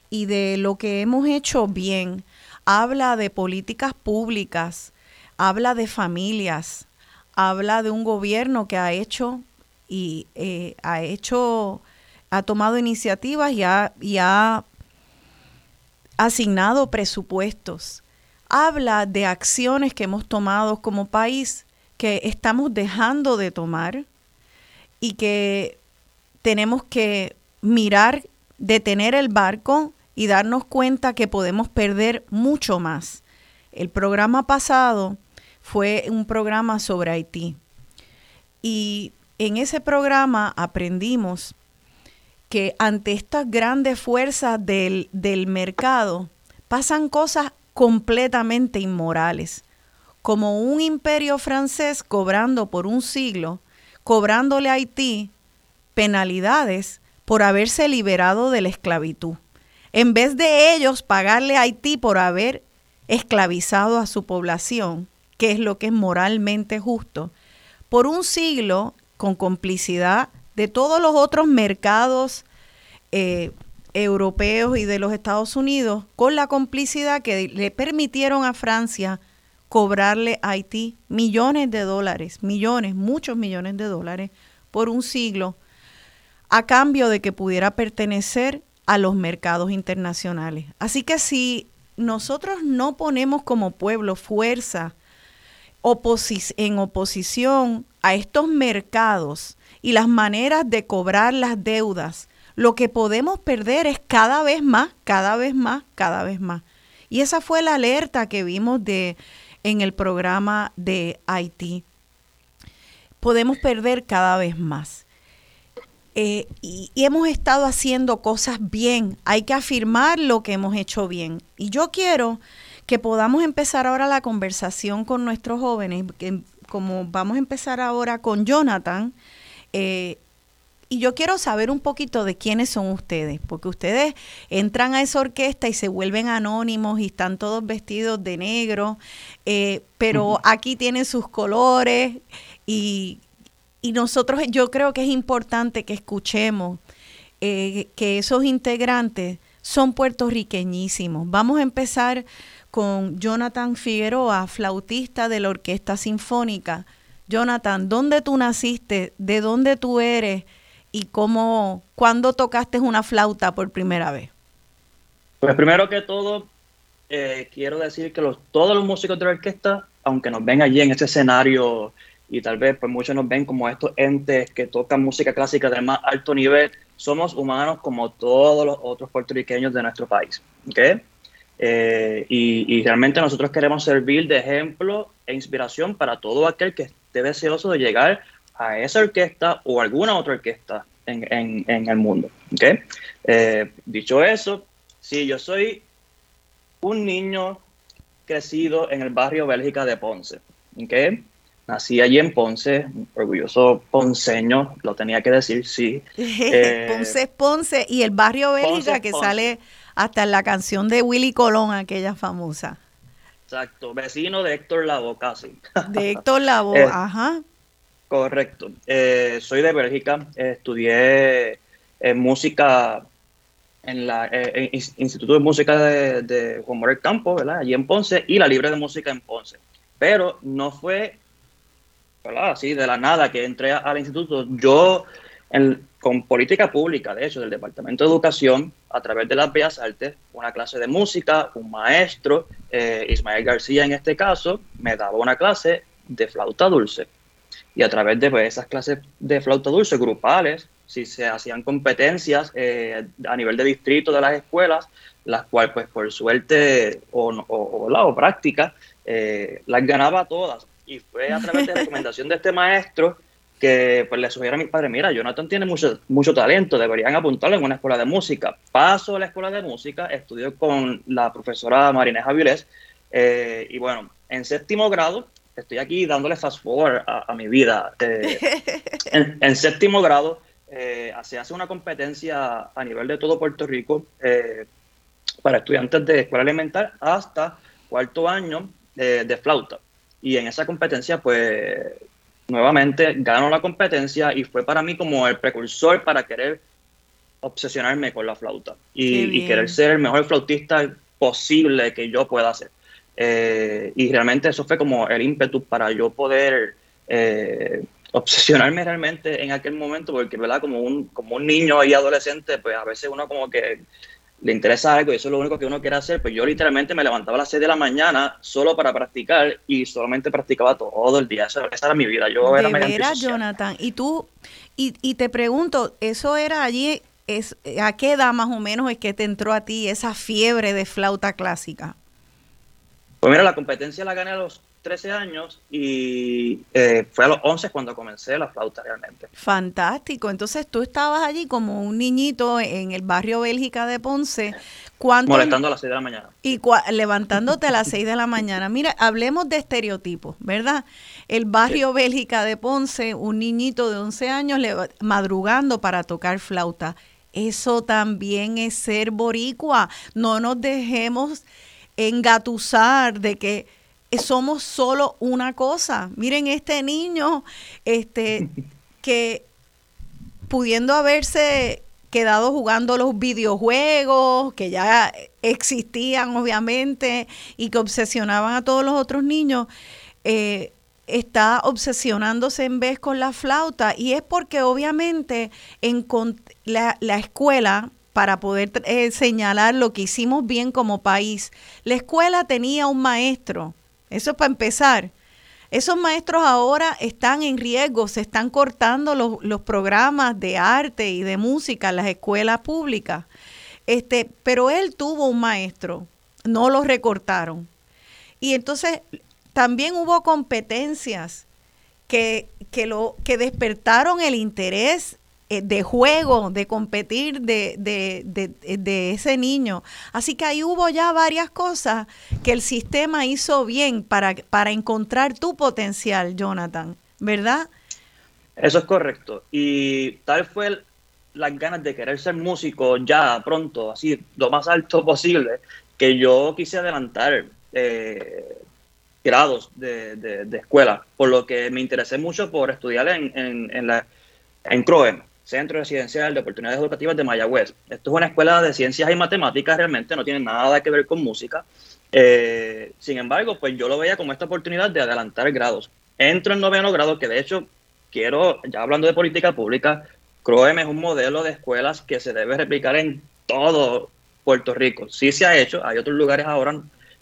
y de lo que hemos hecho bien. Habla de políticas públicas, habla de familias, habla de un gobierno que ha hecho y eh, ha hecho, ha tomado iniciativas y ha, y ha asignado presupuestos. Habla de acciones que hemos tomado como país que estamos dejando de tomar y que tenemos que mirar, detener el barco y darnos cuenta que podemos perder mucho más. El programa pasado fue un programa sobre Haití y en ese programa aprendimos que ante estas grandes fuerzas del, del mercado pasan cosas completamente inmorales, como un imperio francés cobrando por un siglo, cobrándole a Haití penalidades por haberse liberado de la esclavitud. En vez de ellos pagarle a Haití por haber esclavizado a su población, que es lo que es moralmente justo, por un siglo, con complicidad de todos los otros mercados eh, europeos y de los Estados Unidos, con la complicidad que le permitieron a Francia cobrarle a Haití millones de dólares, millones, muchos millones de dólares por un siglo, a cambio de que pudiera pertenecer a los mercados internacionales. Así que si nosotros no ponemos como pueblo fuerza en oposición a estos mercados y las maneras de cobrar las deudas, lo que podemos perder es cada vez más, cada vez más, cada vez más. Y esa fue la alerta que vimos de en el programa de Haití. Podemos perder cada vez más. Eh, y, y, hemos estado haciendo cosas bien. Hay que afirmar lo que hemos hecho bien. Y yo quiero que podamos empezar ahora la conversación con nuestros jóvenes, que, como vamos a empezar ahora con Jonathan, eh, y yo quiero saber un poquito de quiénes son ustedes, porque ustedes entran a esa orquesta y se vuelven anónimos y están todos vestidos de negro, eh, pero aquí tienen sus colores y, y, nosotros yo creo que es importante que escuchemos eh, que esos integrantes son puertorriqueñísimos. Vamos a empezar con Jonathan Figueroa, flautista de la Orquesta Sinfónica. Jonathan, ¿dónde tú naciste? ¿De dónde tú eres? y cómo, cuándo tocaste una flauta por primera vez? Pues primero que todo, eh, quiero decir que todos los músicos de la orquesta, aunque nos ven allí en este escenario y tal vez pues muchos nos ven como estos entes que tocan música clásica de más alto nivel, somos humanos como todos los otros puertorriqueños de nuestro país. ¿okay? Eh, y, y, realmente nosotros queremos servir de ejemplo e inspiración para todo aquel que esté deseoso de llegar a esa orquesta o alguna otra orquesta en, el mundo. ¿okay? Eh, dicho eso, sí, yo soy un niño crecido en el barrio Bélgica de Ponce. ¿okay? Nací allí en Ponce, orgulloso ponceño, lo tenía que decir, sí. <laughs> Eh, Ponce es Ponce y el barrio Bélgica que sale hasta en la canción de Willy Colón, aquella famosa. Exacto, vecino de Héctor Lavoe casi. De <laughs> Héctor Lavoe, eh, ajá. Correcto. Eh, soy de Bélgica. estudié eh, música en la Instituto de Música de, Juan Morel Campo, ¿verdad? Allí en Ponce, y la Libre de Música en Ponce. Pero no fue, ¿verdad? Así de la nada que entré al instituto. Yo, con política pública, de hecho, del Departamento de Educación, a través de las Bellas Artes, una clase de música, un maestro, Ismael García en este caso, me daba una clase de flauta dulce y a través de pues, esas clases de flauta dulce grupales, si se hacían competencias eh, a nivel de distrito de las escuelas, las cuales pues por suerte o, o, o, práctica, eh, las ganaba todas. Y fue a través de <laughs> recomendación de este maestro que pues le sugiero a mi padre, mira, Jonathan tiene mucho, mucho talento, deberían apuntarlo en una escuela de música. Paso a la escuela de música, estudio con la profesora Marineja Vilés, eh, y bueno, en séptimo grado estoy aquí dándole fast forward a, mi vida. Eh, en, séptimo grado eh, se hace una competencia a nivel de todo Puerto Rico eh, para estudiantes de escuela elemental hasta cuarto año de flauta. Y en esa competencia, pues, nuevamente gano la competencia y fue para mí como el precursor para querer obsesionarme con la flauta y, y querer ser el mejor flautista posible que yo pueda ser. Eh, y realmente eso fue como el ímpetu para yo poder eh, obsesionarme realmente en aquel momento, porque, ¿verdad? Como un, como un niño y adolescente, pues a veces uno como que le interesa algo y eso es lo único que uno quiere hacer, pues yo literalmente me levantaba a las 6 de la mañana solo para practicar y solamente practicaba todo el día. Esa, era mi vida. Yo de era Jonathan. Y tú, y, y te pregunto, ¿eso era allí, es, a qué edad más o menos es que te entró a ti esa fiebre de flauta clásica? Pues mira, la competencia la gané a los 13 años y eh, fue a los 11 cuando comencé la flauta realmente. Fantástico. Entonces tú estabas allí como un niñito en el barrio Bélgica de Ponce. Molestando a las 6 de la mañana. Y levantándote a las 6 de la mañana. Mira, hablemos de estereotipos, ¿verdad? El barrio Bélgica de Ponce, un niñito de 11 años madrugando para tocar flauta. Eso también es ser boricua. No nos dejemos engatusar de que somos solo una cosa. Miren este niño, este, <laughs> que pudiendo haberse quedado jugando los videojuegos que ya existían obviamente y que obsesionaban a todos los otros niños, eh, está obsesionándose en vez con la flauta y es porque obviamente en la, la escuela para poder eh, señalar lo que hicimos bien como país. La escuela tenía un maestro, eso para empezar. Esos maestros ahora están en riesgo, se están cortando los, los programas de arte y de música en las escuelas públicas. Este, pero él tuvo un maestro, no lo recortaron. Y entonces también hubo competencias que, que, lo, que despertaron el interés eh, de juego, de competir de, de, ese niño. Así que ahí hubo ya varias cosas que el sistema hizo bien para, para encontrar tu potencial, Jonathan, ¿verdad? Eso es correcto. Y tal fue las ganas de querer ser músico ya pronto, así, lo más alto <laughs> posible, que yo quise adelantar eh, grados de, escuela, por lo que me interesé mucho por estudiar en, en, la, en Centro Residencial de Oportunidades Educativas de Mayagüez. Esto es una escuela de ciencias y matemáticas, realmente no tiene nada que ver con música. Eh, sin embargo, pues yo lo veía como esta oportunidad de adelantar grados. Entro en noveno grado, que de hecho quiero, ya hablando de política pública, CROEM es un modelo de escuelas que se debe replicar en todo Puerto Rico. Sí se ha hecho, hay otros lugares ahora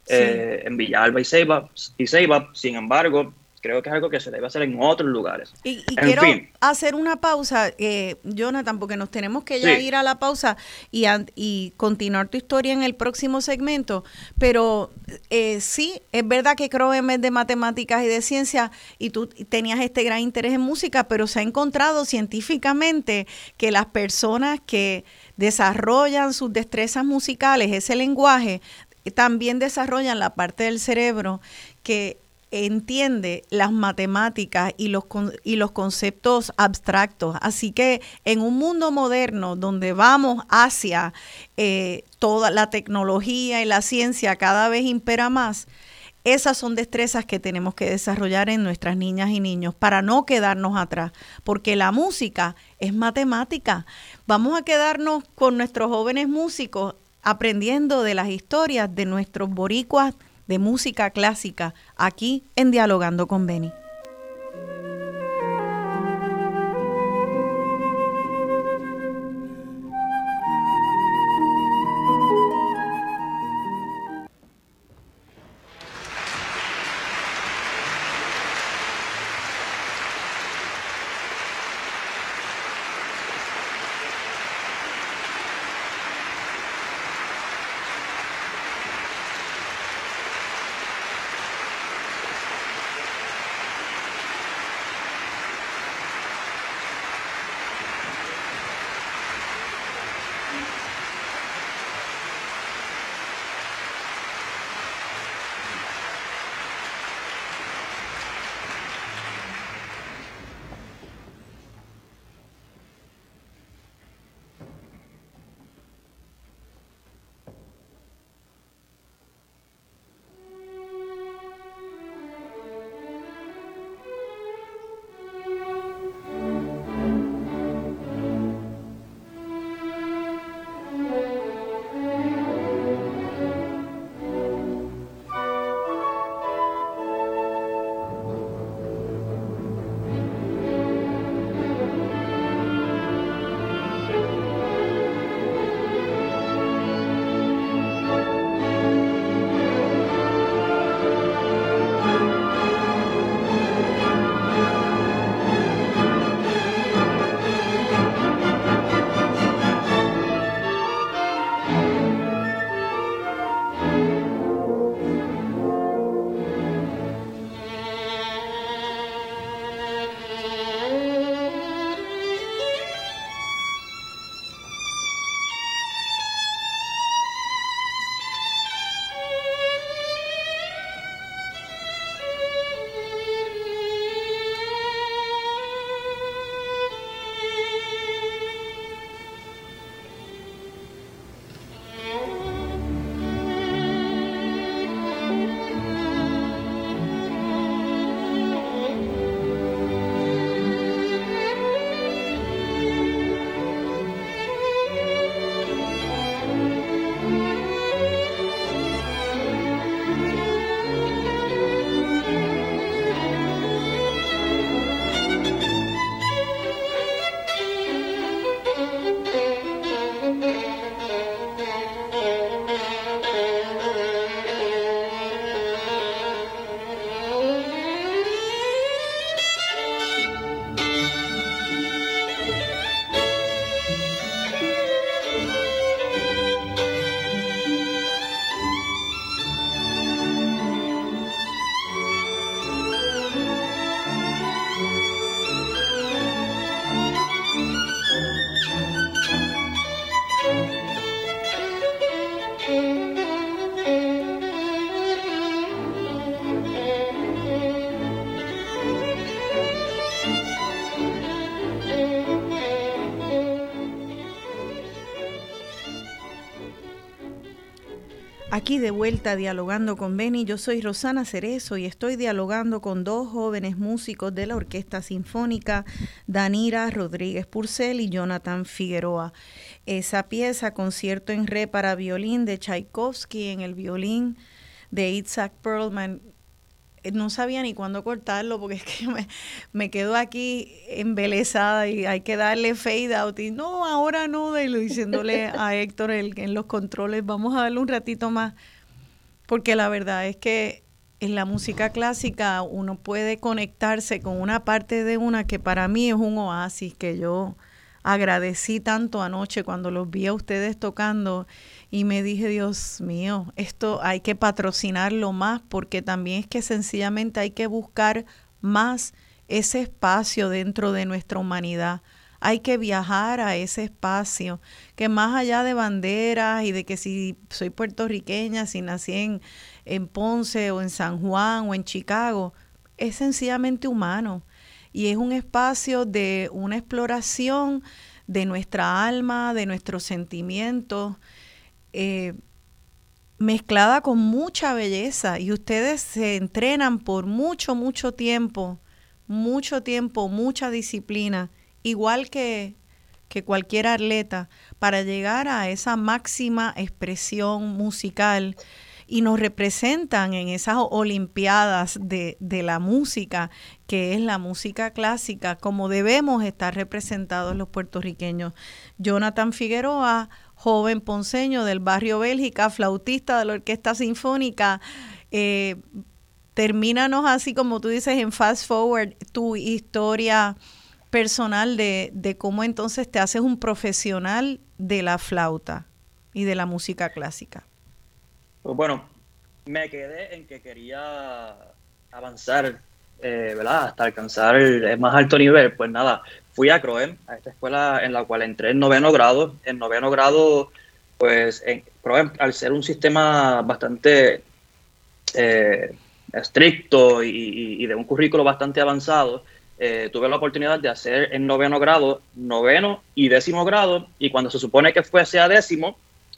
eh, en Villalba y Ceiba, y Ceiba, sin embargo, creo que es algo que se debe hacer en otros lugares. Y, quiero hacer una pausa, eh, Jonathan, porque nos tenemos que ya ir a la pausa y, y continuar tu historia en el próximo segmento, pero eh, sí, es verdad que CROEM es de matemáticas y de ciencia y tú tenías este gran interés en música, pero se ha encontrado científicamente que las personas que desarrollan sus destrezas musicales, ese lenguaje, también desarrollan la parte del cerebro que entiende las matemáticas y los, y los conceptos abstractos. Así que en un mundo moderno donde vamos hacia eh, toda la tecnología y la ciencia cada vez impera más, esas son destrezas que tenemos que desarrollar en nuestras niñas y niños para no quedarnos atrás, porque la música es matemática. Vamos a quedarnos con nuestros jóvenes músicos aprendiendo de las historias de nuestros boricuas de música clásica aquí en Dialogando con Beni. Aquí de vuelta dialogando con Benny, yo soy Rosana Cerezo y estoy dialogando con dos jóvenes músicos de la Orquesta Sinfónica, Danira Rodríguez Purcell y Jonathan Figueroa. Esa pieza, concierto en re para violín de Tchaikovsky en el violín de Isaac Perlman, no sabía ni cuándo cortarlo porque es que <laughs> me, quedo aquí embelesada y hay que darle fade out. Y no, ahora no, de, diciéndole a <laughs> Héctor el, en los controles, vamos a darle un ratito más, porque la verdad es que en la música clásica uno puede conectarse con una parte de una que para mí es un oasis, que yo agradecí tanto anoche cuando los vi a ustedes tocando y me dije, Dios mío, esto hay que patrocinarlo más porque también es que sencillamente hay que buscar más ese espacio dentro de nuestra humanidad. Hay que viajar a ese espacio, que más allá de banderas y de que si soy puertorriqueña, si nací en, en Ponce o en San Juan o en Chicago, es sencillamente humano. Y es un espacio de una exploración de nuestra alma, de nuestros sentimientos, eh, mezclada con mucha belleza y ustedes se entrenan por mucho, mucho tiempo, mucho tiempo, mucha disciplina, igual que, que cualquier atleta, para llegar a esa máxima expresión musical y nos representan en esas Olimpiadas de, de, la música, que es la música clásica, como debemos estar representados los puertorriqueños. Jonathan Figueroa joven ponceño del barrio Bélgica, flautista de la Orquesta Sinfónica. Eh, termínanos así como tú dices en Fast Forward tu historia personal de, de cómo entonces te haces un profesional de la flauta y de la música clásica. Pues bueno, me quedé en que quería avanzar, eh, ¿verdad? Hasta alcanzar el más alto nivel. Pues nada, fui a CROEM, a esta escuela en la cual entré en noveno grado. En noveno grado, pues en CROEM, al ser un sistema bastante eh, estricto y, de un currículo bastante avanzado, eh, tuve la oportunidad de hacer en noveno grado, noveno y décimo grado, y cuando se supone que fuese a décimo,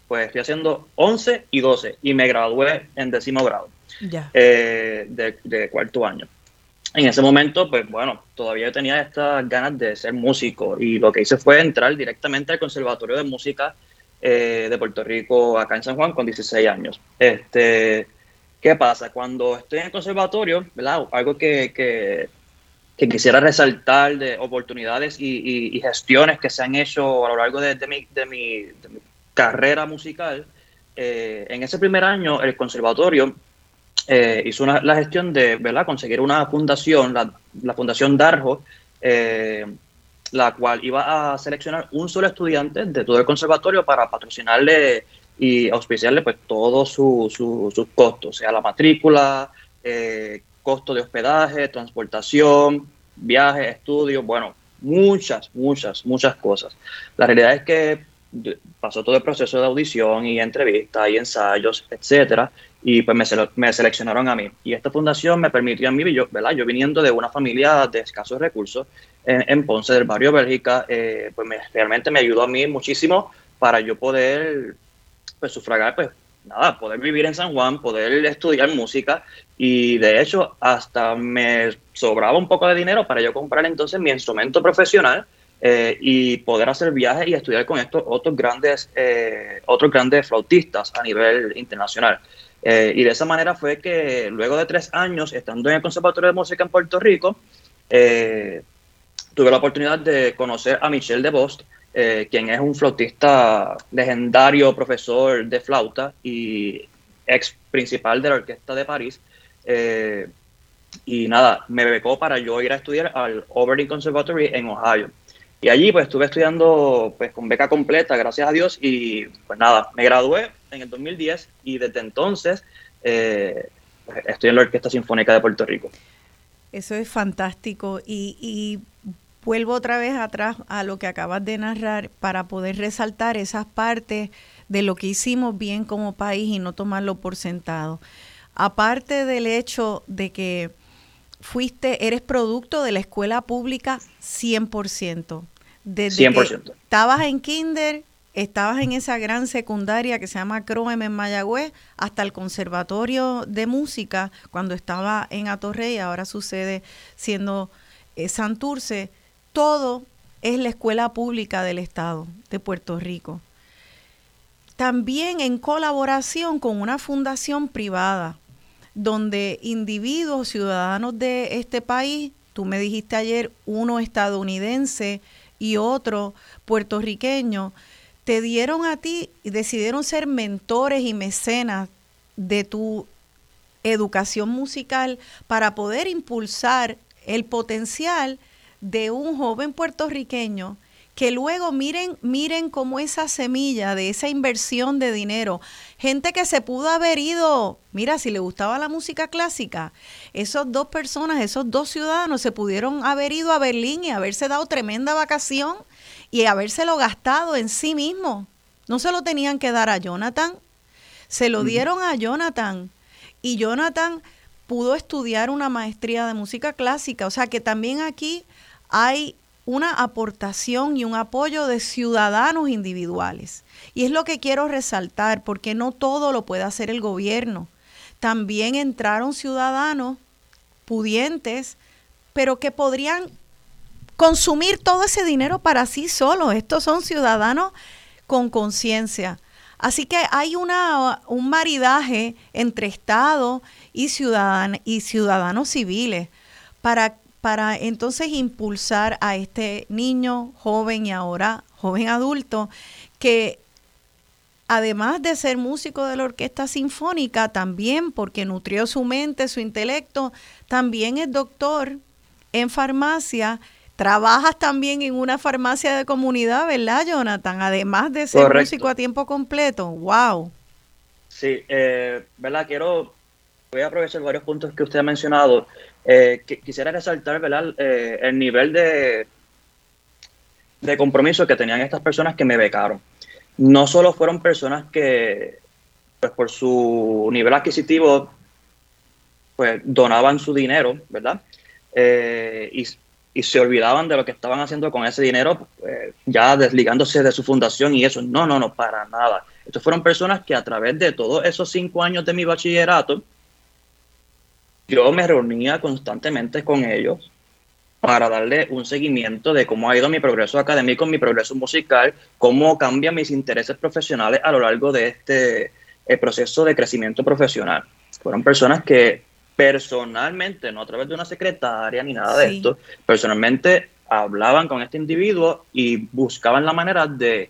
pues estoy haciendo 11 y 12, y me gradué en décimo grado eh, de cuarto año en ese momento, pues bueno, todavía tenía estas ganas de ser músico y lo que hice fue entrar directamente al Conservatorio de Música eh, de Puerto Rico acá en San Juan con 16 años. Este, ¿Qué pasa? Cuando estoy en el conservatorio. Algo que, que, quisiera resaltar de oportunidades y, gestiones que se han hecho a lo largo de, mi, de mi, carrera musical, eh, en ese primer año el conservatorio eh, hizo la gestión de ¿verdad? conseguir una fundación, la, Fundación Darjo, eh, la cual iba a seleccionar un solo estudiante de todo el conservatorio para patrocinarle y auspiciarle pues todos sus costos, sea la matrícula, eh, costo de hospedaje, transportación, viajes, estudios, bueno, muchas, muchas, muchas cosas. La realidad es que pasó todo el proceso de audición y entrevista y ensayos, etcétera, y pues me, me, seleccionaron a mí. Y esta fundación me permitió a mí, yo, ¿verdad? yo viniendo de una familia de escasos recursos en, Ponce, del barrio Bélgica, eh, pues me, realmente me ayudó a mí muchísimo para yo poder pues sufragar, pues nada, poder vivir en San Juan, poder estudiar música y de hecho hasta me sobraba un poco de dinero para yo comprar entonces mi instrumento profesional eh, y poder hacer viajes y estudiar con estos otros grandes, eh, otros grandes flautistas a nivel internacional. Eh, y de esa manera fue que luego de tres años, estando en el Conservatorio de Música en Puerto Rico, eh, tuve la oportunidad de conocer a Michel de Bost, eh, quien es un flautista legendario, profesor de flauta y ex principal de la Orquesta de París. y nada, me becó para yo ir a estudiar al Oberlin Conservatory en Ohio. Y allí pues estuve estudiando pues con beca completa, gracias a Dios, y pues nada, me gradué en el 2010 y desde entonces eh, estoy en la Orquesta Sinfónica de Puerto Rico. Eso es fantástico y, y, vuelvo otra vez atrás a lo que acabas de narrar para poder resaltar esas partes de lo que hicimos bien como país y no tomarlo por sentado. Aparte del hecho de que fuiste, eres producto de la escuela pública 100%. Desde 100%. estabas en kinder estabas en esa gran secundaria que se llama CROEM en Mayagüez, hasta el Conservatorio de Música, cuando estaba en Atorrey, ahora sucede siendo eh, Santurce, todo es la escuela pública del Estado de Puerto Rico. También en colaboración con una fundación privada, donde individuos, ciudadanos de este país, tú me dijiste ayer, uno estadounidense y otro puertorriqueño, te dieron a ti y decidieron ser mentores y mecenas de tu educación musical para poder impulsar el potencial de un joven puertorriqueño que luego miren, miren cómo esa semilla de esa inversión de dinero, gente que se pudo haber ido, mira, si le gustaba la música clásica, esos dos personas, esos dos ciudadanos se pudieron haber ido a Berlín y haberse dado tremenda vacación y habérselo gastado en sí mismo. No se lo tenían que dar a Jonathan, se lo dieron a Jonathan y Jonathan pudo estudiar una maestría de música clásica. O sea que también aquí hay una aportación y un apoyo de ciudadanos individuales. Y es lo que quiero resaltar, porque no todo lo puede hacer el gobierno. También entraron ciudadanos pudientes, pero que podrían consumir todo ese dinero para sí solos. Estos son ciudadanos con conciencia. Así que hay una, un maridaje entre Estado y, y ciudadanos civiles para, para entonces impulsar a este niño, joven y ahora joven adulto, que además de ser músico de la orquesta sinfónica, también porque nutrió su mente, su intelecto, también es doctor en farmacia Trabajas también en una farmacia de comunidad, ¿verdad, Jonathan? Además de ser músico a tiempo completo. ¡Wow! Sí, eh, ¿verdad? Quiero, voy a aprovechar varios puntos que usted ha mencionado. Eh, quisiera resaltar, ¿verdad? Eh, el nivel de, de compromiso que tenían estas personas que me becaron. No solo fueron personas que, pues por su nivel adquisitivo, pues donaban su dinero, ¿verdad? y y se olvidaban de lo que estaban haciendo con ese dinero, eh, ya desligándose de su fundación y eso. No, no, no, para nada. Estos fueron personas que a través de todos esos cinco años de mi bachillerato, yo me reunía constantemente con ellos para darle un seguimiento de cómo ha ido mi progreso académico, mi progreso musical, cómo cambian mis intereses profesionales a lo largo de este eh, proceso de crecimiento profesional. Fueron personas que personalmente, no a través de una secretaria ni nada de esto, personalmente hablaban con este individuo y buscaban la manera de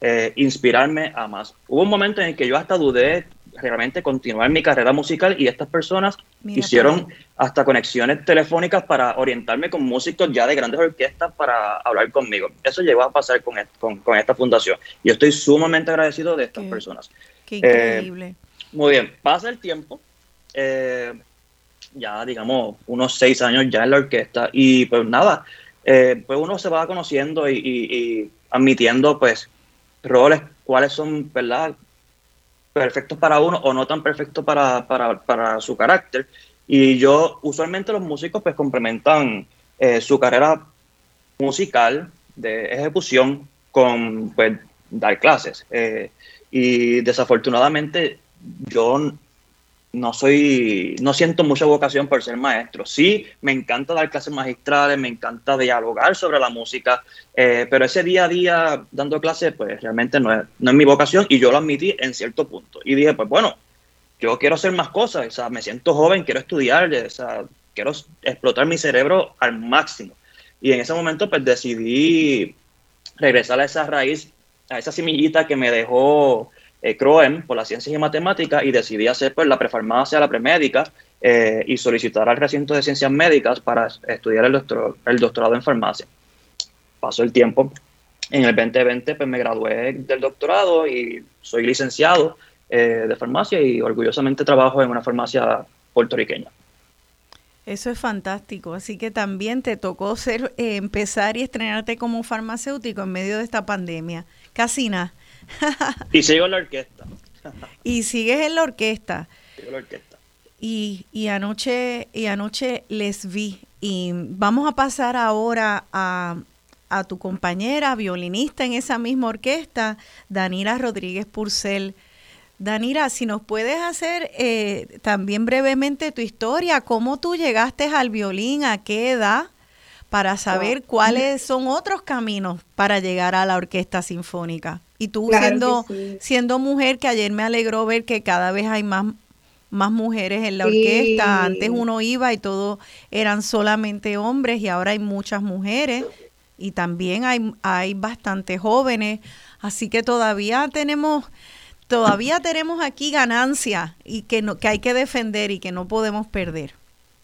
eh, inspirarme a más. Hubo un momento en el que yo hasta dudé realmente continuar mi carrera musical y estas personas hicieron hasta conexiones telefónicas para orientarme con músicos ya de grandes orquestas para hablar conmigo. Eso llegó a pasar con, con, esta fundación. Yo estoy sumamente agradecido de estas personas. Qué increíble. Eh, muy bien, pasa el tiempo. Eh, ya digamos unos seis años ya en la orquesta y pues nada, eh, pues uno se va conociendo y, admitiendo pues roles, cuáles son, ¿verdad? Perfectos para uno o no tan perfectos para, para, su carácter. Y yo, usualmente los músicos pues complementan eh, su carrera musical de ejecución con pues dar clases. Eh, y desafortunadamente yo no soy, no siento mucha vocación por ser maestro. Sí, me encanta dar clases magistrales, me encanta dialogar sobre la música, eh, pero ese día a día dando clases, pues realmente no es, no es mi vocación y yo lo admití en cierto punto. Y dije, pues bueno, yo quiero hacer más cosas, o sea, me siento joven, quiero estudiar, o sea, quiero explotar mi cerebro al máximo. Y en ese momento, pues decidí regresar a esa raíz, a esa semillita que me dejó eh, CROEM por las ciencias y matemáticas y decidí hacer pues, la prefarmacia, la premédica eh, y solicitar al recinto de ciencias médicas para estudiar el, doctor, el doctorado en farmacia. Pasó el tiempo. En el 2020 pues, me gradué del doctorado y soy licenciado eh, de farmacia y orgullosamente trabajo en una farmacia puertorriqueña. Eso es fantástico. Así que también te tocó ser, eh, empezar y estrenarte como farmacéutico en medio de esta pandemia. Casi nada y sigo en la orquesta. <laughs> y sigues en la orquesta. Y, anoche, y anoche les vi. Y vamos a pasar ahora a, a tu compañera violinista en esa misma orquesta, Danira Rodríguez Purcell. Danira, si nos puedes hacer eh, también brevemente tu historia, cómo tú llegaste al violín, a qué edad, para saber cuáles son otros caminos para llegar a la orquesta sinfónica. Y tú siendo, siendo mujer, que ayer me alegró ver que cada vez hay más, más mujeres en la orquesta. Antes uno iba y todo eran solamente hombres y ahora hay muchas mujeres y también hay, hay bastantes jóvenes. Así que todavía tenemos todavía tenemos aquí ganancia y que, no, que hay que defender y que no podemos perder.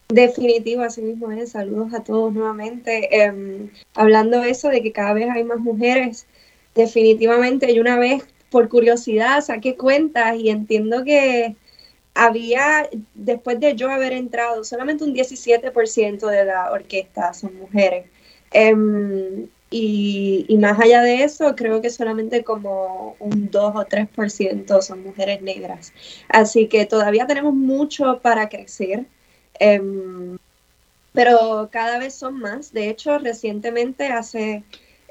Definitivo, así mismo es. Saludos a todos nuevamente. Em, hablando de eso, de que cada vez hay más mujeres, definitivamente yo una vez, por curiosidad, saqué cuentas y entiendo que había, después de yo haber entrado, solamente un 17% de la orquesta son mujeres. Em, y, más allá de eso, creo que solamente como un 2 o 3% son mujeres negras. Así que todavía tenemos mucho para crecer. Em, pero cada vez son más. De hecho, recientemente, hace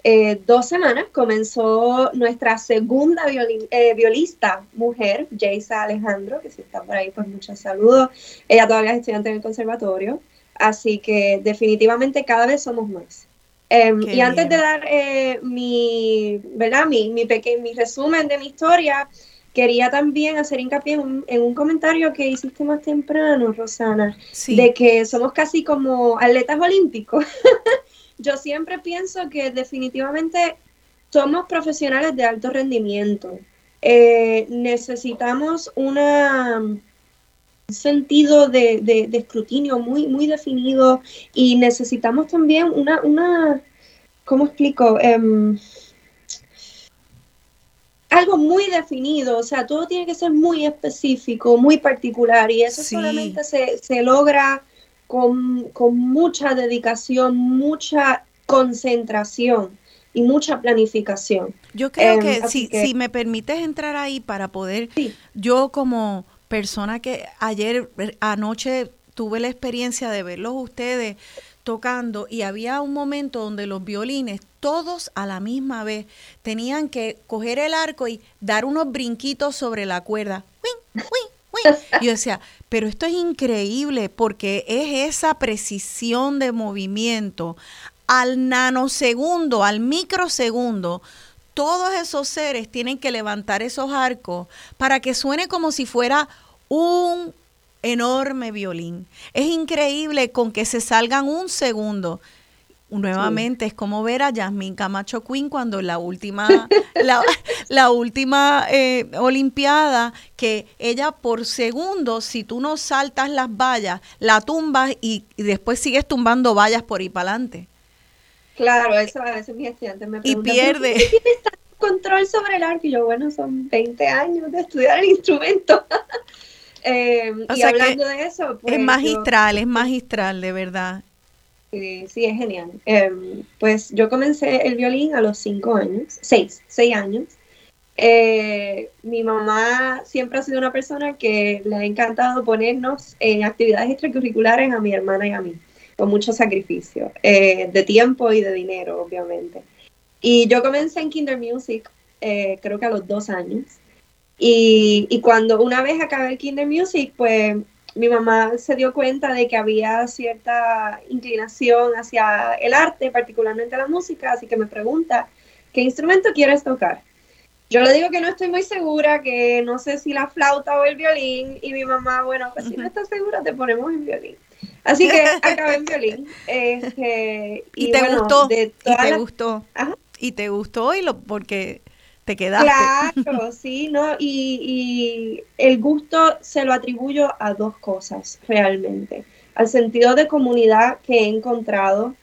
eh, dos semanas, comenzó nuestra segunda eh, violista mujer, Jaisa Alejandro, que si está por ahí, pues muchos saludos. Ella todavía es estudiante en el conservatorio. Así que definitivamente cada vez somos más. Em, y antes de dar eh, mi, ¿verdad? Mi, mi, mi resumen de mi historia, quería también hacer hincapié en un, comentario que hiciste más temprano, Rosana, de que somos casi como atletas olímpicos. <laughs> Yo siempre pienso que definitivamente somos profesionales de alto rendimiento. Eh, necesitamos una, un sentido de, de, escrutinio muy, muy definido y necesitamos también una, una ¿cómo explico? Um, algo muy definido, o sea, todo tiene que ser muy específico, muy particular y eso solamente se, logra con, mucha dedicación, mucha concentración y mucha planificación. Yo creo em, que, si, si me permites entrar ahí para poder, yo como persona que ayer, anoche tuve la experiencia de verlos ustedes tocando y había un momento donde los violines todos a la misma vez tenían que coger el arco y dar unos brinquitos sobre la cuerda. Yo decía, pero esto es increíble porque es esa precisión de movimiento al nanosegundo, al microsegundo. Todos esos seres tienen que levantar esos arcos para que suene como si fuera un enorme violín. Es increíble con que se salgan un segundo. Nuevamente es como ver a Yasmín Camacho Quinn cuando la última, <laughs> la, última eh, Olimpiada, que ella por segundo, si tú no saltas las vallas, la tumbas y, después sigues tumbando vallas por ahí para adelante. Claro, eso a veces mis estudiantes me preguntan. Y pierde. control sobre el arco? Y yo, bueno, son 20 años de estudiar el instrumento. <laughs> Eh, y hablando de eso, pues, es magistral, es magistral, de verdad. Sí, es genial. Em, pues yo comencé el violín a los cinco años, seis, seis años. Eh, mi mamá siempre ha sido una persona que le ha encantado ponernos en actividades extracurriculares a mi hermana y a mí, con mucho sacrificio, eh, de tiempo y de dinero, obviamente. Y yo comencé en Kinder Music, eh, creo que a los dos años. Y, y, cuando una vez acabé el Kinder Music, pues mi mamá se dio cuenta de que había cierta inclinación hacia el arte, particularmente la música, así que me pregunta, ¿qué instrumento quieres tocar? Yo le digo que no estoy muy segura, que no sé si la flauta o el violín, y mi mamá, bueno, pues si no estás segura, te ponemos en violín. Así que acabé en violín. Este, y, te gustó, y te gustó. Y te gustó, y lo, porque Claro, sí, ¿no? Y, el gusto se lo atribuyo a dos cosas realmente. Al sentido de comunidad que he encontrado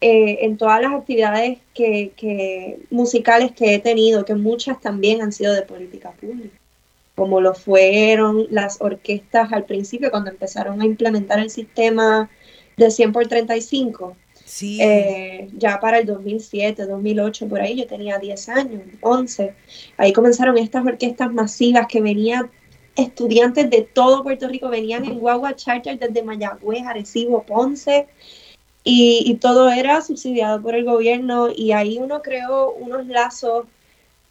eh, en todas las actividades que, musicales que he tenido, que muchas también han sido de política pública, como lo fueron las orquestas al principio cuando empezaron a implementar el sistema de 100 por 35 Eh, ya para el 2007, 2008, por ahí yo tenía 10 años, 11. Ahí comenzaron estas orquestas masivas que venían estudiantes de todo Puerto Rico, venían en Guagua Charter desde Mayagüez, Arecibo, Ponce. y, todo era subsidiado por el gobierno y ahí uno creó unos lazos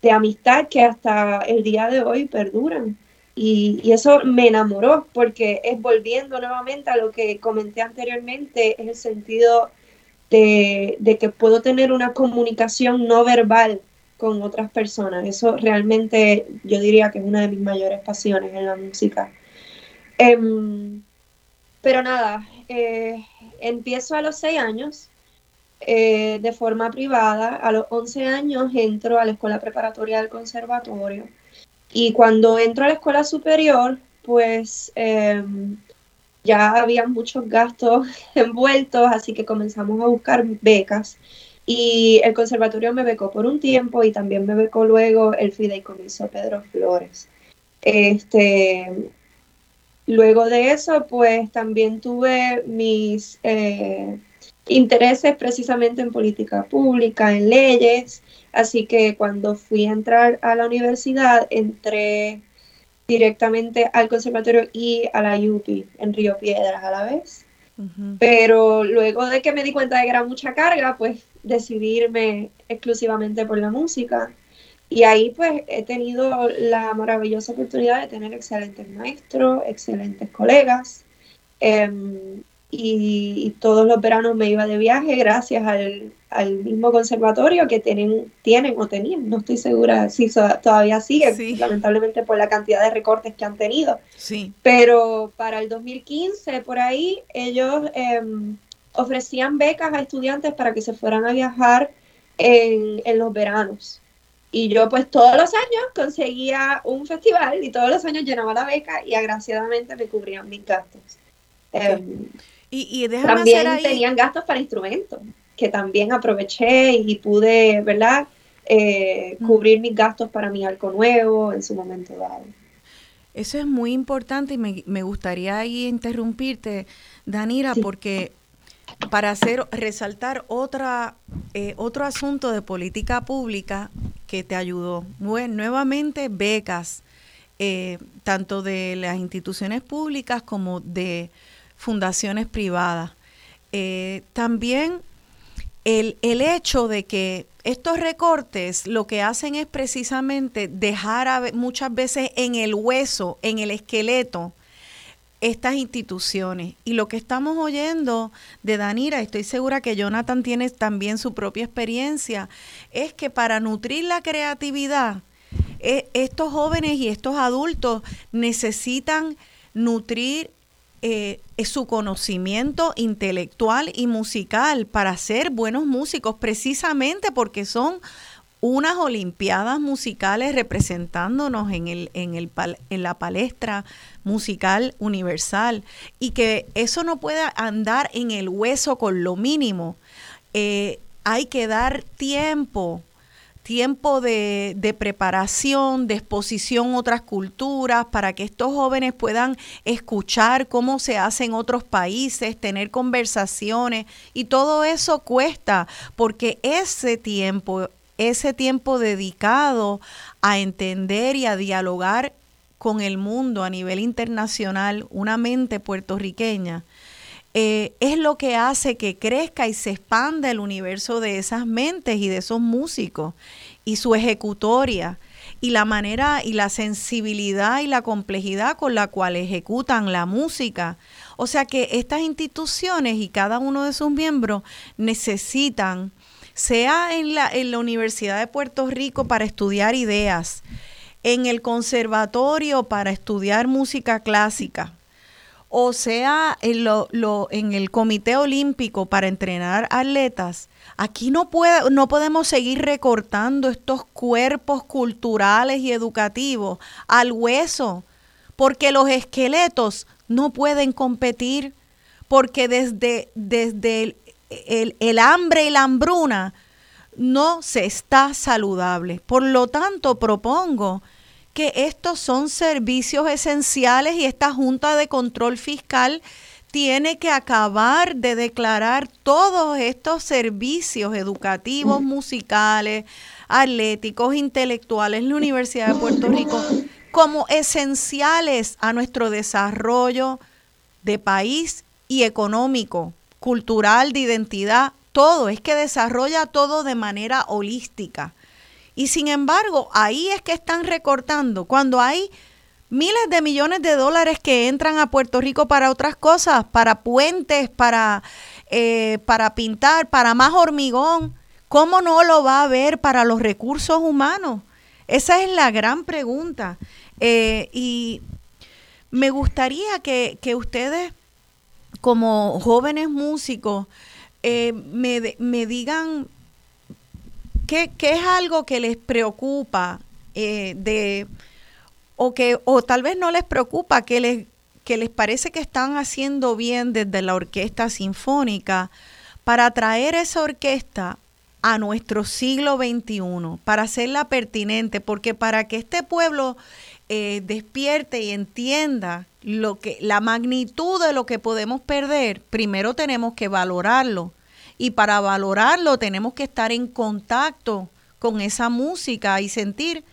de amistad que hasta el día de hoy perduran. Y, eso me enamoró porque es volviendo nuevamente a lo que comenté anteriormente, es el sentido de, que puedo tener una comunicación no verbal con otras personas. Eso realmente yo diría que es una de mis mayores pasiones en la música. Em, pero nada, eh, empiezo a los seis años eh, de forma privada. A los 11 años entro a la escuela preparatoria del conservatorio. Y cuando entro a la escuela superior, pues em, ya había muchos gastos <laughs> envueltos, así que comenzamos a buscar becas. Y el conservatorio me becó por un tiempo y también me becó luego el fideicomiso Pedro Flores. Este, luego de eso, pues también tuve mis eh, intereses precisamente en política pública, en leyes, así que cuando fui a entrar a la universidad, entré directamente al conservatorio y a la UPI en Río Piedras a la vez. Pero luego de que me di cuenta de que era mucha carga, pues decidirme exclusivamente por la música. Y ahí pues he tenido la maravillosa oportunidad de tener excelentes maestros, excelentes colegas. Em, y, todos los veranos me iba de viaje gracias al, al mismo conservatorio que tienen, tienen o tenían, no estoy segura si todavía sigue, lamentablemente por la cantidad de recortes que han tenido. Sí. Pero para el 2015, por ahí, ellos em, ofrecían becas a estudiantes para que se fueran a viajar en, en los veranos. Y yo pues todos los años conseguía un festival y todos los años llenaba la beca y agraciadamente me cubrían mis gastos. Em, y, también tenían gastos para instrumentos, que también aproveché y pude, ¿verdad? Eh, cubrir mis gastos para mi arco nuevo en su momento dado. Eso es muy importante y me, me gustaría ahí interrumpirte, Danira, porque para hacer resaltar otra eh, otro asunto de política pública que te ayudó. Bueno, nuevamente becas, eh, tanto de las instituciones públicas como de fundaciones privadas. Eh, también el, el, hecho de que estos recortes lo que hacen es precisamente dejar muchas veces en el hueso, en el esqueleto, estas instituciones. Y lo que estamos oyendo de Danira, estoy segura que Jonathan tiene también su propia experiencia, es que para nutrir la creatividad, e, estos jóvenes y estos adultos necesitan nutrir eh, su conocimiento intelectual y musical para ser buenos músicos, precisamente porque son unas olimpiadas musicales representándonos en, el, en, el, en la palestra musical universal y que eso no pueda andar en el hueso con lo mínimo. Eh, hay que dar tiempo, tiempo de, de, preparación, de exposición a otras culturas, para que estos jóvenes puedan escuchar cómo se hace en otros países, tener conversaciones, y todo eso cuesta, porque ese tiempo ese tiempo dedicado a entender y a dialogar con el mundo a nivel internacional, una mente puertorriqueña, eh, es lo que hace que crezca y se expanda el universo de esas mentes y de esos músicos y su ejecutoria y la manera y la sensibilidad y la complejidad con la cual ejecutan la música. O sea que estas instituciones y cada uno de sus miembros necesitan sea en la, en la Universidad de Puerto Rico para estudiar ideas, en el conservatorio para estudiar música clásica, o sea en, lo, lo, en el Comité Olímpico para entrenar atletas, aquí no, puede, no podemos seguir recortando estos cuerpos culturales y educativos al hueso, porque los esqueletos no pueden competir, porque desde, desde el, el, hambre y la hambruna no se está saludable. Por lo tanto, propongo que estos son servicios esenciales y esta Junta de Control Fiscal tiene que acabar de declarar todos estos servicios educativos, musicales, atléticos, intelectuales la Universidad de Puerto Rico como esenciales a nuestro desarrollo de país y económico cultural, de identidad, todo, es que desarrolla todo de manera holística. Y sin embargo, ahí es que están recortando. Cuando hay miles de millones de dólares que entran a Puerto Rico para otras cosas, para puentes, para, eh, para pintar, para más hormigón, ¿cómo no lo va a ver para los recursos humanos? Esa es la gran pregunta. Eh, y me gustaría que, que, ustedes, como jóvenes músicos, eh, me, me, digan qué, qué, es algo que les preocupa de o que o tal vez no les preocupa que les que les parece que están haciendo bien desde la orquesta sinfónica para traer esa orquesta a nuestro siglo XXI, para hacerla pertinente, porque para que este pueblo eh, despierte y entienda lo que, la magnitud de lo que podemos perder, primero tenemos que valorarlo. Y para valorarlo tenemos que estar en contacto con esa música y sentir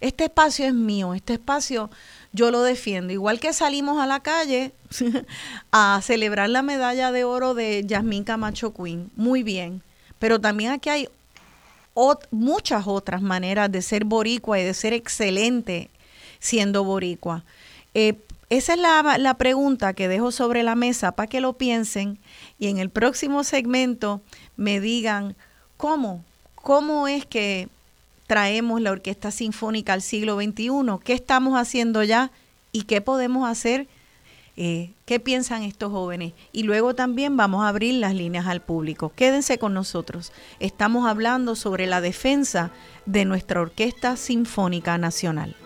este espacio es mío, este espacio yo lo defiendo. Igual que salimos a la calle <laughs> a celebrar la medalla de oro de Yasmín Camacho Queen, muy bien, pero también aquí hay muchas otras maneras de ser boricua y de ser excelente siendo boricua. Eh, esa es la, la, pregunta que dejo sobre la mesa para que lo piensen y en el próximo segmento me digan cómo, cómo es que traemos la Orquesta Sinfónica al siglo XXI, qué estamos haciendo ya y qué podemos hacer, eh, qué piensan estos jóvenes. Y luego también vamos a abrir las líneas al público. Quédense con nosotros. Estamos hablando sobre la defensa de nuestra Orquesta Sinfónica Nacional.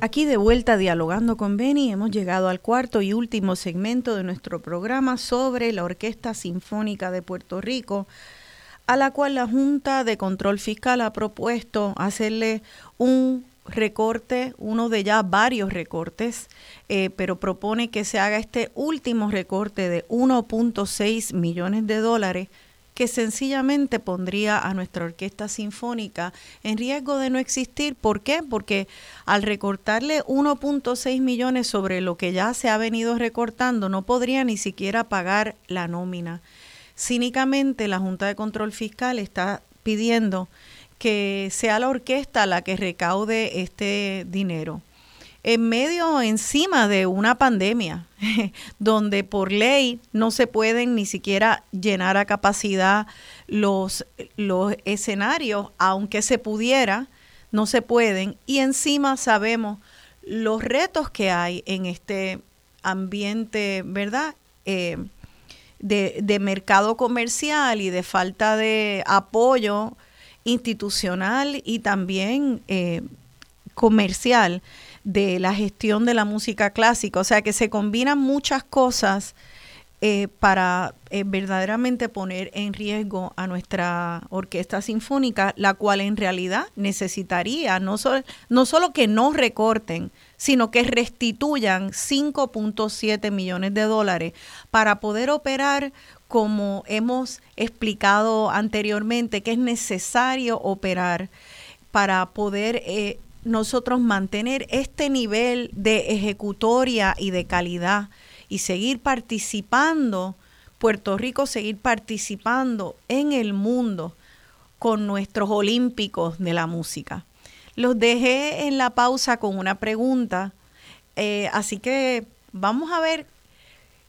Aquí de vuelta dialogando con Beni, hemos llegado al cuarto y último segmento de nuestro programa sobre la Orquesta Sinfónica de Puerto Rico, a la cual la Junta de Control Fiscal ha propuesto hacerle un recorte, uno de ya varios recortes, eh, pero propone que se haga este último recorte de 1.6 millones de dólares que sencillamente pondría a nuestra orquesta sinfónica en riesgo de no existir. ¿Por qué? Porque al recortarle 1.6 millones sobre lo que ya se ha venido recortando, no podría ni siquiera pagar la nómina. Cínicamente, la Junta de Control Fiscal está pidiendo que sea la orquesta la que recaude este dinero en medio, encima de una pandemia, <laughs> donde por ley no se pueden ni siquiera llenar a capacidad los, los escenarios, aunque se pudiera, no se pueden. Y encima sabemos los retos que hay en este ambiente, ¿verdad? Eh, de, de, mercado comercial y de falta de apoyo institucional y también eh, comercial de la gestión de la música clásica. O sea que se combinan muchas cosas eh, para eh, verdaderamente poner en riesgo a nuestra orquesta sinfónica, la cual en realidad necesitaría no, no solo que no recorten, sino que restituyan 5.7 millones de dólares para poder operar como hemos explicado anteriormente, que es necesario operar para poder eh, nosotros mantener este nivel de ejecutoria y de calidad y seguir participando, Puerto Rico seguir participando en el mundo con nuestros olímpicos de la música. Los dejé en la pausa con una pregunta, eh, así que vamos a ver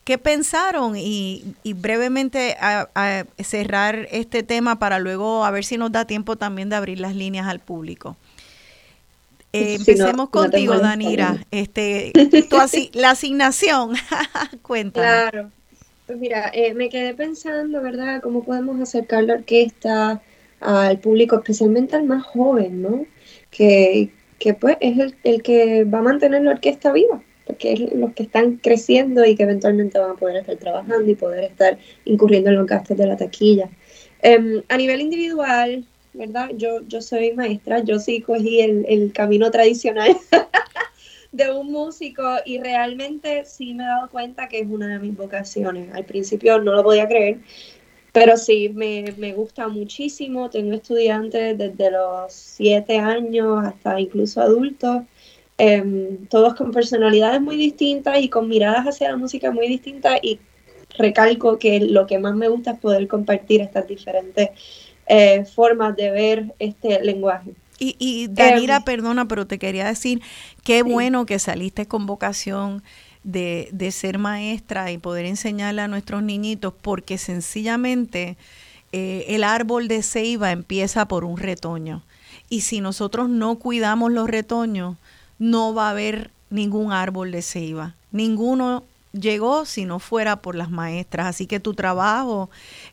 qué pensaron y, brevemente a cerrar este tema para luego a ver si nos da tiempo también de abrir las líneas al público. Eh, empecemos contigo, Danira. Este, <laughs> la asignación, <laughs> cuéntame. Claro. Pues mira, eh, me quedé pensando, ¿verdad? ¿Cómo podemos acercar la orquesta al público, especialmente al más joven, ¿no? Que, que pues es el, el, que va a mantener la orquesta viva, porque es los que están creciendo y que eventualmente van a poder estar trabajando y poder estar incurriendo en los gastos de la taquilla. Eh, a nivel individual, ¿verdad? Yo, yo soy maestra, yo sí cogí el, el camino tradicional <laughs> de un músico y realmente sí me he dado cuenta que es una de mis vocaciones. Al principio no lo podía creer, pero sí, me, me gusta muchísimo. Tengo estudiantes desde los siete años hasta incluso adultos, em, todos con personalidades muy distintas y con miradas hacia la música muy distintas y recalco que lo que más me gusta es poder compartir estas diferentes eh, formas de ver este lenguaje. Y, y Danira, em, perdona, pero te quería decir, qué bueno que saliste con vocación de, de, ser maestra y poder enseñarle a nuestros niñitos, porque sencillamente eh, el árbol de ceiba empieza por un retoño. Y si nosotros no cuidamos los retoños, no va a haber ningún árbol de ceiba. Ninguno llegó si no fuera por las maestras. Así que tu trabajo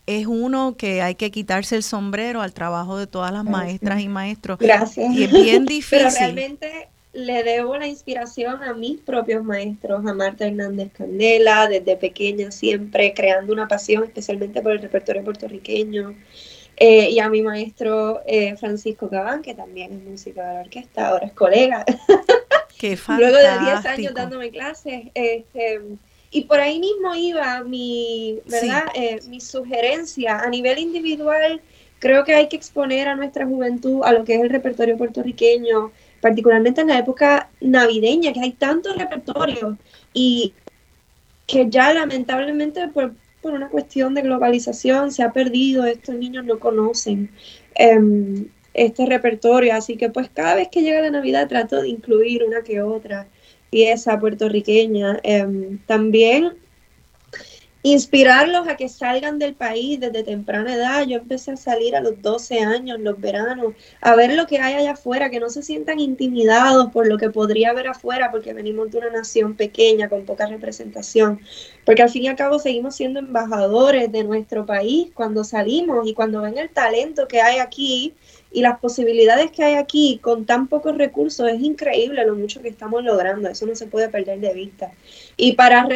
es uno que hay que quitarse el sombrero al trabajo de todas las maestras y maestros. Gracias. Y es bien <laughs> difícil. Pero realmente le debo la inspiración a mis propios maestros, a Marta Hernández Candela, desde pequeña siempre creando una pasión especialmente por el repertorio puertorriqueño. Eh, y a mi maestro eh, Francisco Cabán, que también es músico de la orquesta, ahora es colega. Qué <laughs> Luego de 10 años dándome clases, este, y por ahí mismo iba mi, ¿verdad? Eh, mi sugerencia a nivel individual. Creo que hay que exponer a nuestra juventud a lo que es el repertorio puertorriqueño, particularmente en la época navideña, que hay tanto repertorio y que ya lamentablemente por, por una cuestión de globalización se ha perdido, estos niños no conocen em, este repertorio, así que pues cada vez que llega la Navidad trato de incluir una que otra pieza puertorriqueña. Em, también inspirarlos a que salgan del país desde temprana edad. Yo empecé a salir a los 12 años, los veranos, a ver lo que hay allá afuera, que no se sientan intimidados por lo que podría haber afuera, porque venimos de una nación pequeña, con poca representación. Porque al fin y al cabo seguimos siendo embajadores de nuestro país cuando salimos y cuando ven el talento que hay aquí y las posibilidades que hay aquí con tan pocos recursos es increíble lo mucho que estamos logrando, eso no se puede perder de vista. Y para,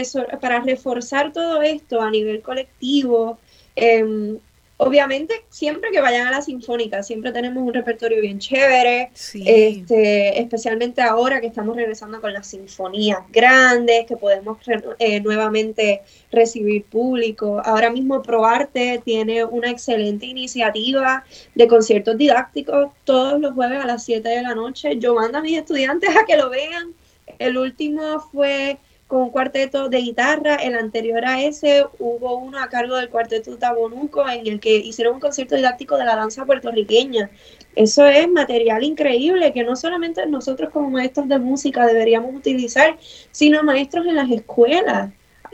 para reforzar todo esto a nivel colectivo, em, Obviamente, siempre que vayan a la sinfónica, siempre tenemos un repertorio bien chévere, este, especialmente ahora que estamos regresando con las sinfonías grandes, que podemos eh, nuevamente recibir público. Ahora mismo ProArte tiene una excelente iniciativa de conciertos didácticos todos los jueves a las 7 de la noche. Yo mando a mis estudiantes a que lo vean. El último fue con un cuarteto de guitarra. El anterior a ese hubo uno a cargo del cuarteto Tabonuco en el que hicieron un concierto didáctico de la danza puertorriqueña. Eso es material increíble que no solamente nosotros como maestros de música deberíamos utilizar, sino maestros en las escuelas.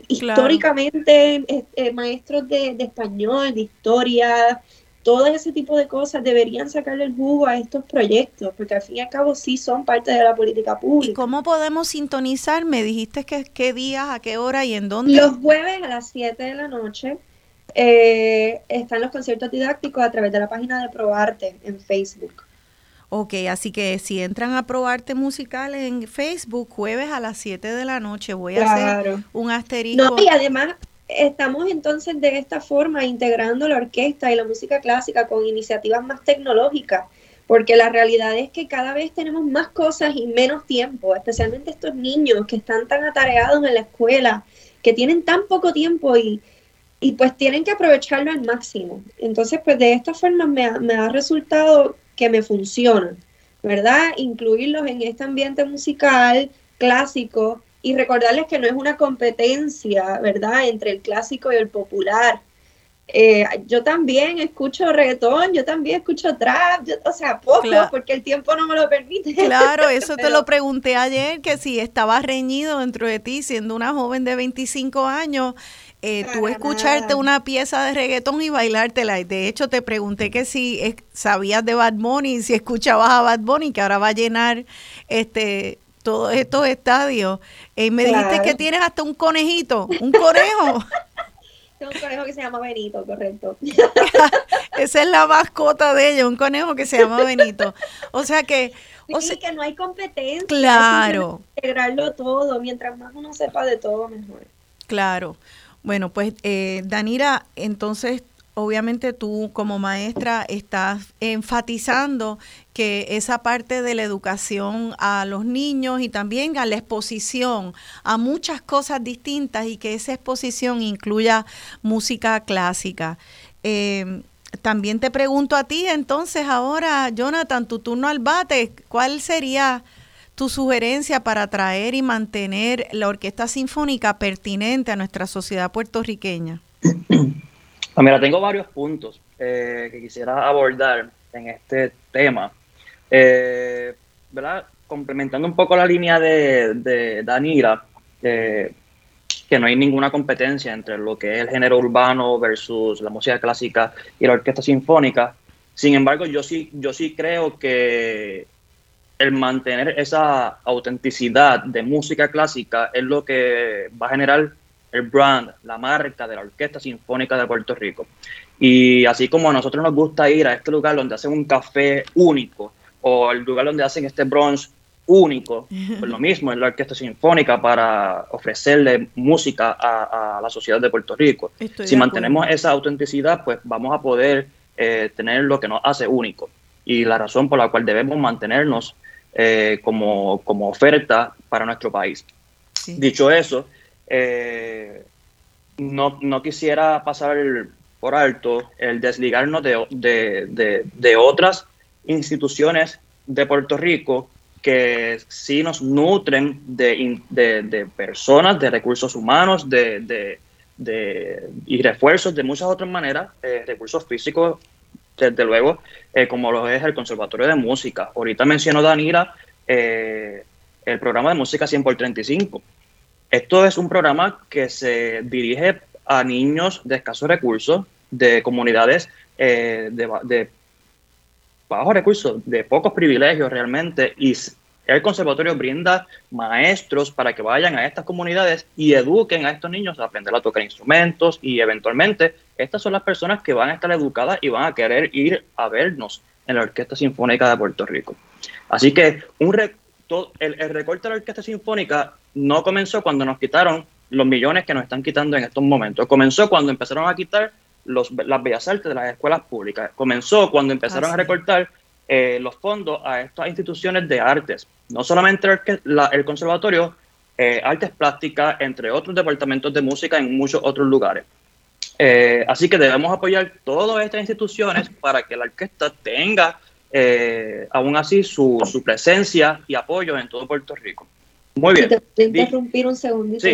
Históricamente, eh, maestros de, de español, de historia, todo ese tipo de cosas deberían sacarle el jugo a estos proyectos, porque al fin y al cabo sí son parte de la política pública. ¿Y cómo podemos sintonizar? Me dijiste que qué días, a qué hora y en dónde. Los jueves a las 7 de la noche eh, están los conciertos didácticos a través de la página de ProArte en Facebook. Ok, así que si entran a ProArte Musical en Facebook, jueves a las 7 de la noche, voy a hacer un asterisco. No, y además estamos entonces de esta forma integrando la orquesta y la música clásica con iniciativas más tecnológicas, porque la realidad es que cada vez tenemos más cosas y menos tiempo, especialmente estos niños que están tan atareados en la escuela, que tienen tan poco tiempo y, y pues tienen que aprovecharlo al máximo. Entonces, pues de esta forma me ha, me ha resultado que me funciona, ¿verdad? Incluirlos en este ambiente musical clásico y recordarles que no es una competencia, ¿verdad?, entre el clásico y el popular. Eh, yo también escucho reggaetón, yo también escucho trap, o sea, poco, porque el tiempo no me lo permite. Claro, eso te <laughs> lo pregunté ayer, que si estabas reñido dentro de ti, siendo una joven de 25 años, eh, tú escucharte una pieza de reggaetón y bailártela. De hecho, te pregunté que si sabías de Bad Bunny, si escuchabas a Bad Bunny, que ahora va a llenar este todos estos estadios. Y me dijiste que tienes hasta un conejito, un conejo. <laughs> Tengo un conejo que se llama Benito, correcto. <laughs> Esa es la mascota de ella, un conejo que se llama Benito. O sea que... O sea, que no hay competencia. Claro. Integrarlo todo. Mientras más uno sepa de todo, mejor. Claro. Bueno, pues eh, Danira, entonces obviamente tú como maestra estás enfatizando que esa parte de la educación a los niños y también a la exposición a muchas cosas distintas y que esa exposición incluya música clásica. Em, también te pregunto a ti entonces ahora, Jonathan, tu turno al bate, ¿cuál sería tu sugerencia para traer y mantener la orquesta sinfónica pertinente a nuestra sociedad puertorriqueña? <clears throat> Pues mira, tengo varios puntos eh, que quisiera abordar en este tema. Eh, ¿verdad? Complementando un poco la línea de, de Danira, eh, que no hay ninguna competencia entre lo que es el género urbano versus la música clásica y la orquesta sinfónica. Sin embargo, yo sí, yo sí creo que el mantener esa autenticidad de música clásica es lo que va a generar el brand, la marca de la Orquesta Sinfónica de Puerto Rico. Y así como a nosotros nos gusta ir a este lugar donde hacen un café único o el lugar donde hacen este brunch único, <laughs> pues lo mismo en la Orquesta Sinfónica para ofrecerle música a, la sociedad de Puerto Rico. si mantenemos esa autenticidad, pues vamos a poder eh, tener lo que nos hace único y la razón por la cual debemos mantenernos eh, como, como, oferta para nuestro país. Dicho eso, eh, no, no, quisiera pasar por alto el desligarnos de, otras instituciones de Puerto Rico que sí nos nutren de, personas, de recursos humanos, de, y refuerzos de muchas otras maneras, eh, recursos físicos, desde luego, eh, como lo es el Conservatorio de Música. Ahorita mencionó Danira el programa de música 100 por 35. Esto es un programa que se dirige a niños de escasos recursos, de comunidades eh, de, bajos recursos, de pocos privilegios realmente, y el conservatorio brinda maestros para que vayan a estas comunidades y eduquen a estos niños a aprender a tocar instrumentos y eventualmente estas son las personas que van a estar educadas y van a querer ir a vernos en la Orquesta Sinfónica de Puerto Rico. Así que un el, el recorte de la Orquesta Sinfónica no comenzó cuando nos quitaron los millones que nos están quitando en estos momentos. Comenzó cuando empezaron a quitar los, las bellas artes de las escuelas públicas. Comenzó cuando empezaron a recortar eh, los fondos a estas instituciones de artes, no solamente el, conservatorio, eh, artes plásticas, entre otros departamentos de música en muchos otros lugares. Eh, así que debemos apoyar todas estas instituciones para que la orquesta tenga aún así su, su presencia y apoyo en todo Puerto Rico. Muy bien. Te interrumpir un segundito,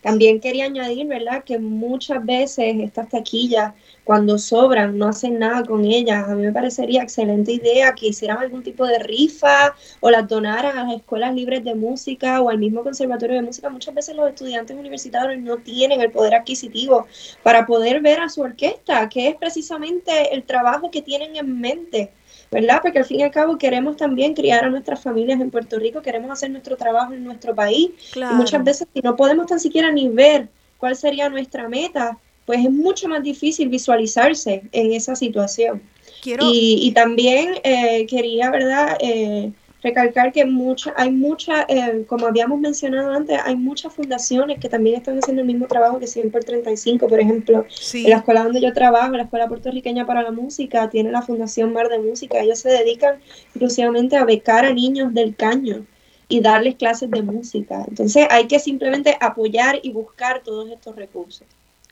También quería añadir, ¿verdad?, que muchas veces estas taquillas, cuando sobran, no hacen nada con ellas. A mí me parecería excelente idea que hicieran algún tipo de rifa o las donaran a las escuelas libres de música o al mismo conservatorio de música. Muchas veces los estudiantes universitarios no tienen el poder adquisitivo para poder ver a su orquesta, que es precisamente el trabajo que tienen en mente ¿verdad? Porque al fin y al cabo queremos también criar a nuestras familias en Puerto Rico, queremos hacer nuestro trabajo en nuestro país. Y muchas veces si no podemos tan siquiera ni ver cuál sería nuestra meta, pues es mucho más difícil visualizarse en esa situación. Y, y, también eh, quería, ¿verdad? Eh, recalcar que mucha, hay muchas, eh, como habíamos mencionado antes, hay muchas fundaciones que también están haciendo el mismo trabajo que 100 por 35, por ejemplo. En la escuela donde yo trabajo, la Escuela Puertorriqueña para la Música, tiene la Fundación Mar de Música. Ellos se dedican exclusivamente a becar a niños del caño y darles clases de música. Entonces hay que simplemente apoyar y buscar todos estos recursos.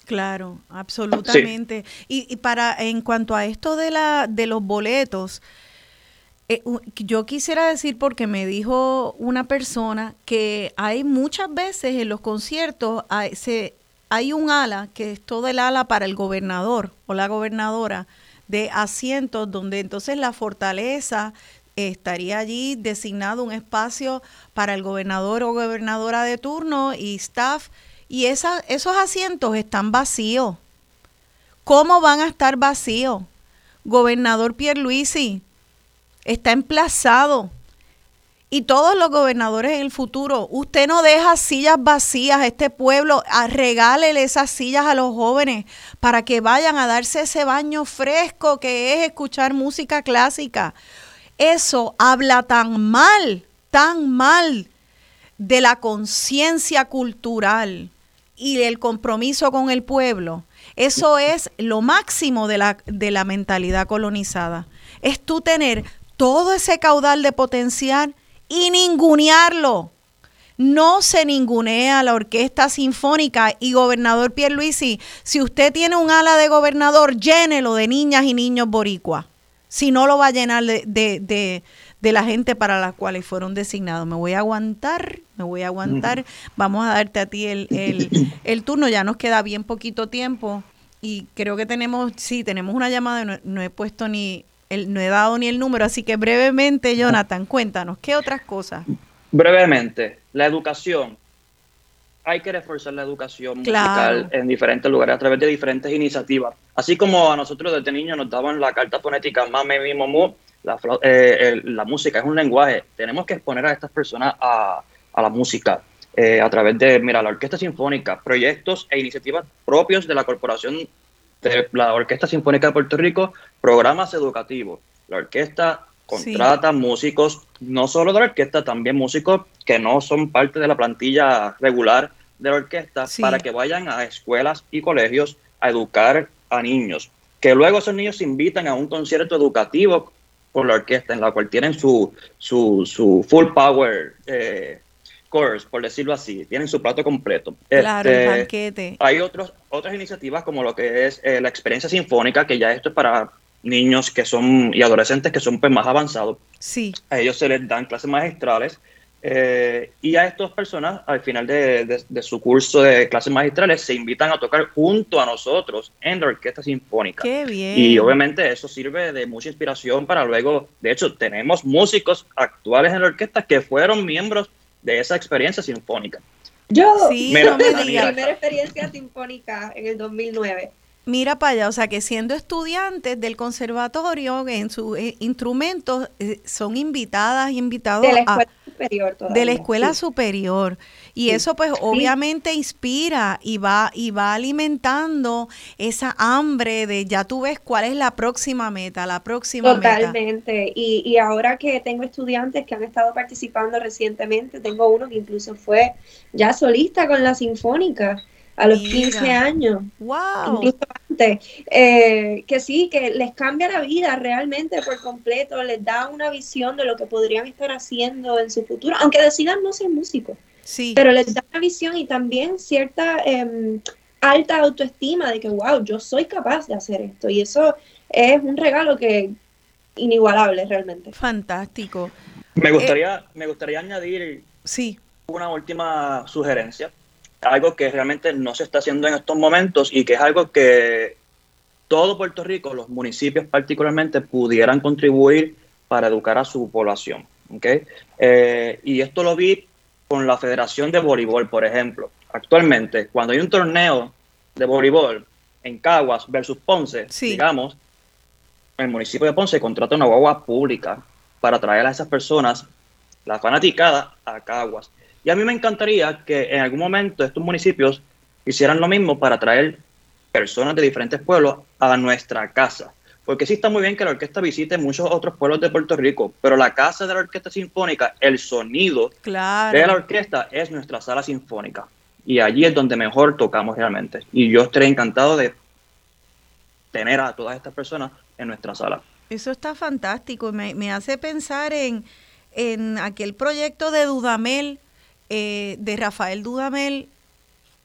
Claro, absolutamente. Y, y, para en cuanto a esto de la de los boletos, eh, yo quisiera decir porque me dijo una persona que hay muchas veces en los conciertos hay, un ala que es todo el ala para el gobernador o la gobernadora de asientos donde entonces la fortaleza estaría allí designado un espacio para el gobernador o gobernadora de turno y staff y esos asientos están vacíos. ¿Cómo van a estar vacíos? Gobernador Pierluisi, está emplazado. Y todos los gobernadores en el futuro, usted no deja sillas vacías a este pueblo, regálele esas sillas a los jóvenes para que vayan a darse ese baño fresco que es escuchar música clásica. Eso habla tan mal, tan mal de la conciencia cultural y del compromiso con el pueblo. Eso es lo máximo de la, de la mentalidad colonizada. Es tú tener todo ese caudal de potencial y ningunearlo. No se ningunea la orquesta sinfónica y gobernador Pierluisi, si usted tiene un ala de gobernador, llénelo de niñas y niños boricuas. Si no lo va a llenar de, de, de, la gente para la cuales fueron designados. Me voy a aguantar, me voy a aguantar. Vamos a darte a ti el, el, <clears throat> el turno, ya nos queda bien poquito tiempo y creo que tenemos, sí, tenemos una llamada, no he puesto ni, no he dado ni el número, así que brevemente, Jonathan, cuéntanos, ¿qué otras cosas? Brevemente, la educación. Hay que reforzar la educación musical en diferentes lugares a través de diferentes iniciativas. Así como a nosotros desde niños nos daban la carta fonética Mame, Mi, Momu, la, eh, la música es un lenguaje. Tenemos que exponer a estas personas a, a la música eh, a través de, mira, la Orquesta Sinfónica, proyectos e iniciativas propios de la Corporación la Orquesta Sinfónica de Puerto Rico, programas educativos. La orquesta contrata músicos, no solo de la orquesta, también músicos que no son parte de la plantilla regular de la orquesta, para que vayan a escuelas y colegios a educar a niños. Que luego esos niños se invitan a un concierto educativo por la orquesta, en la cual tienen su, su, su full power eh, por decirlo así, tienen su plato completo. Claro, este, banquete. Hay otros, otras iniciativas como lo que es eh, la experiencia sinfónica, que ya esto es para niños que son y adolescentes que son pues, más avanzados. Sí. A ellos se les dan clases magistrales eh, y a estas personas al final de, su curso de clases magistrales se invitan a tocar junto a nosotros en la orquesta sinfónica. Qué bien. Y obviamente eso sirve de mucha inspiración para luego, de hecho tenemos músicos actuales en la orquesta que fueron miembros de esa experiencia sinfónica. Yo, sí, mi primera experiencia sinfónica en el 2009. Mira para allá, o sea que siendo estudiantes del conservatorio en sus eh, instrumentos eh, son invitadas y invitados de la escuela superior de la escuela superior y eso pues obviamente inspira y va y va alimentando esa hambre de ya tú ves cuál es la próxima meta, la próxima meta. Totalmente. Y, y ahora que tengo estudiantes que han estado participando recientemente, tengo uno que incluso fue ya solista con la sinfónica a los 15 años, wow. incluso antes, eh, que sí, que les cambia la vida realmente por completo, les da una visión de lo que podrían estar haciendo en su futuro, aunque decidan no ser músicos. Sí. Pero les da una visión y también cierta em, alta autoestima de que, wow, yo soy capaz de hacer esto. Y eso es un regalo que inigualable realmente. Fantástico. Me gustaría, me gustaría añadir sí. una última sugerencia algo que realmente no se está haciendo en estos momentos y que es algo que todo Puerto Rico, los municipios particularmente, pudieran contribuir para educar a su población. ¿okay? Eh, y esto lo vi con la Federación de Voleibol, por ejemplo. Actualmente, cuando hay un torneo de voleibol en Caguas versus Ponce, digamos, el municipio de Ponce contrata una guagua pública para traer a esas personas, la fanaticada, a Caguas. Y a mí me encantaría que en algún momento estos municipios hicieran lo mismo para traer personas de diferentes pueblos a nuestra casa. Porque sí está muy bien que la orquesta visite muchos otros pueblos de Puerto Rico, pero la casa de la orquesta sinfónica, el sonido de la orquesta es nuestra sala sinfónica. Y allí es donde mejor tocamos realmente. Y yo estaré encantado de tener a todas estas personas en nuestra sala. Eso está fantástico. Me, me hace pensar en, en aquel proyecto de Dudamel eh, de Rafael Dudamel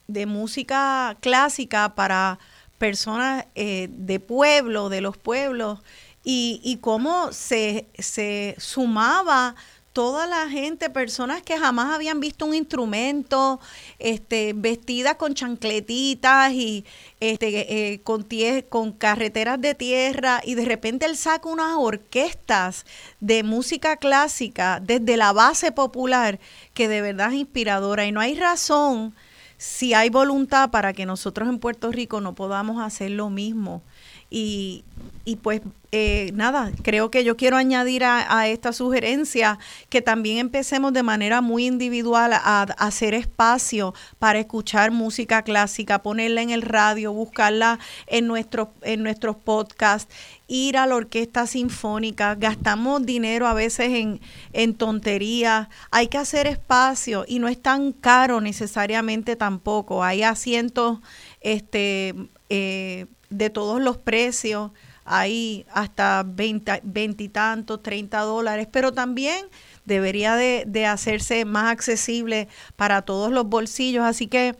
de música clásica para personas eh, de pueblo, de los pueblos, y, y cómo se, se sumaba toda la gente, personas que jamás habían visto un instrumento, este, vestidas con chancletitas y este, eh, con, con carreteras de tierra, y de repente él saca unas orquestas de música clásica desde la base popular que de verdad es inspiradora. Y no hay razón si hay voluntad para que nosotros en Puerto Rico no podamos hacer lo mismo. Y, y pues eh, nada, creo que yo quiero añadir a, esta sugerencia que también empecemos de manera muy individual a, hacer espacio para escuchar música clásica, ponerla en el radio, buscarla en, nuestros en nuestros podcasts, ir a la orquesta sinfónica, gastamos dinero a veces en, en tonterías, hay que hacer espacio y no es tan caro necesariamente tampoco, hay asientos este, eh, de todos los precios hay hasta 20, y tantos, 30 dólares, pero también debería de, de hacerse más accesible para todos los bolsillos. Así que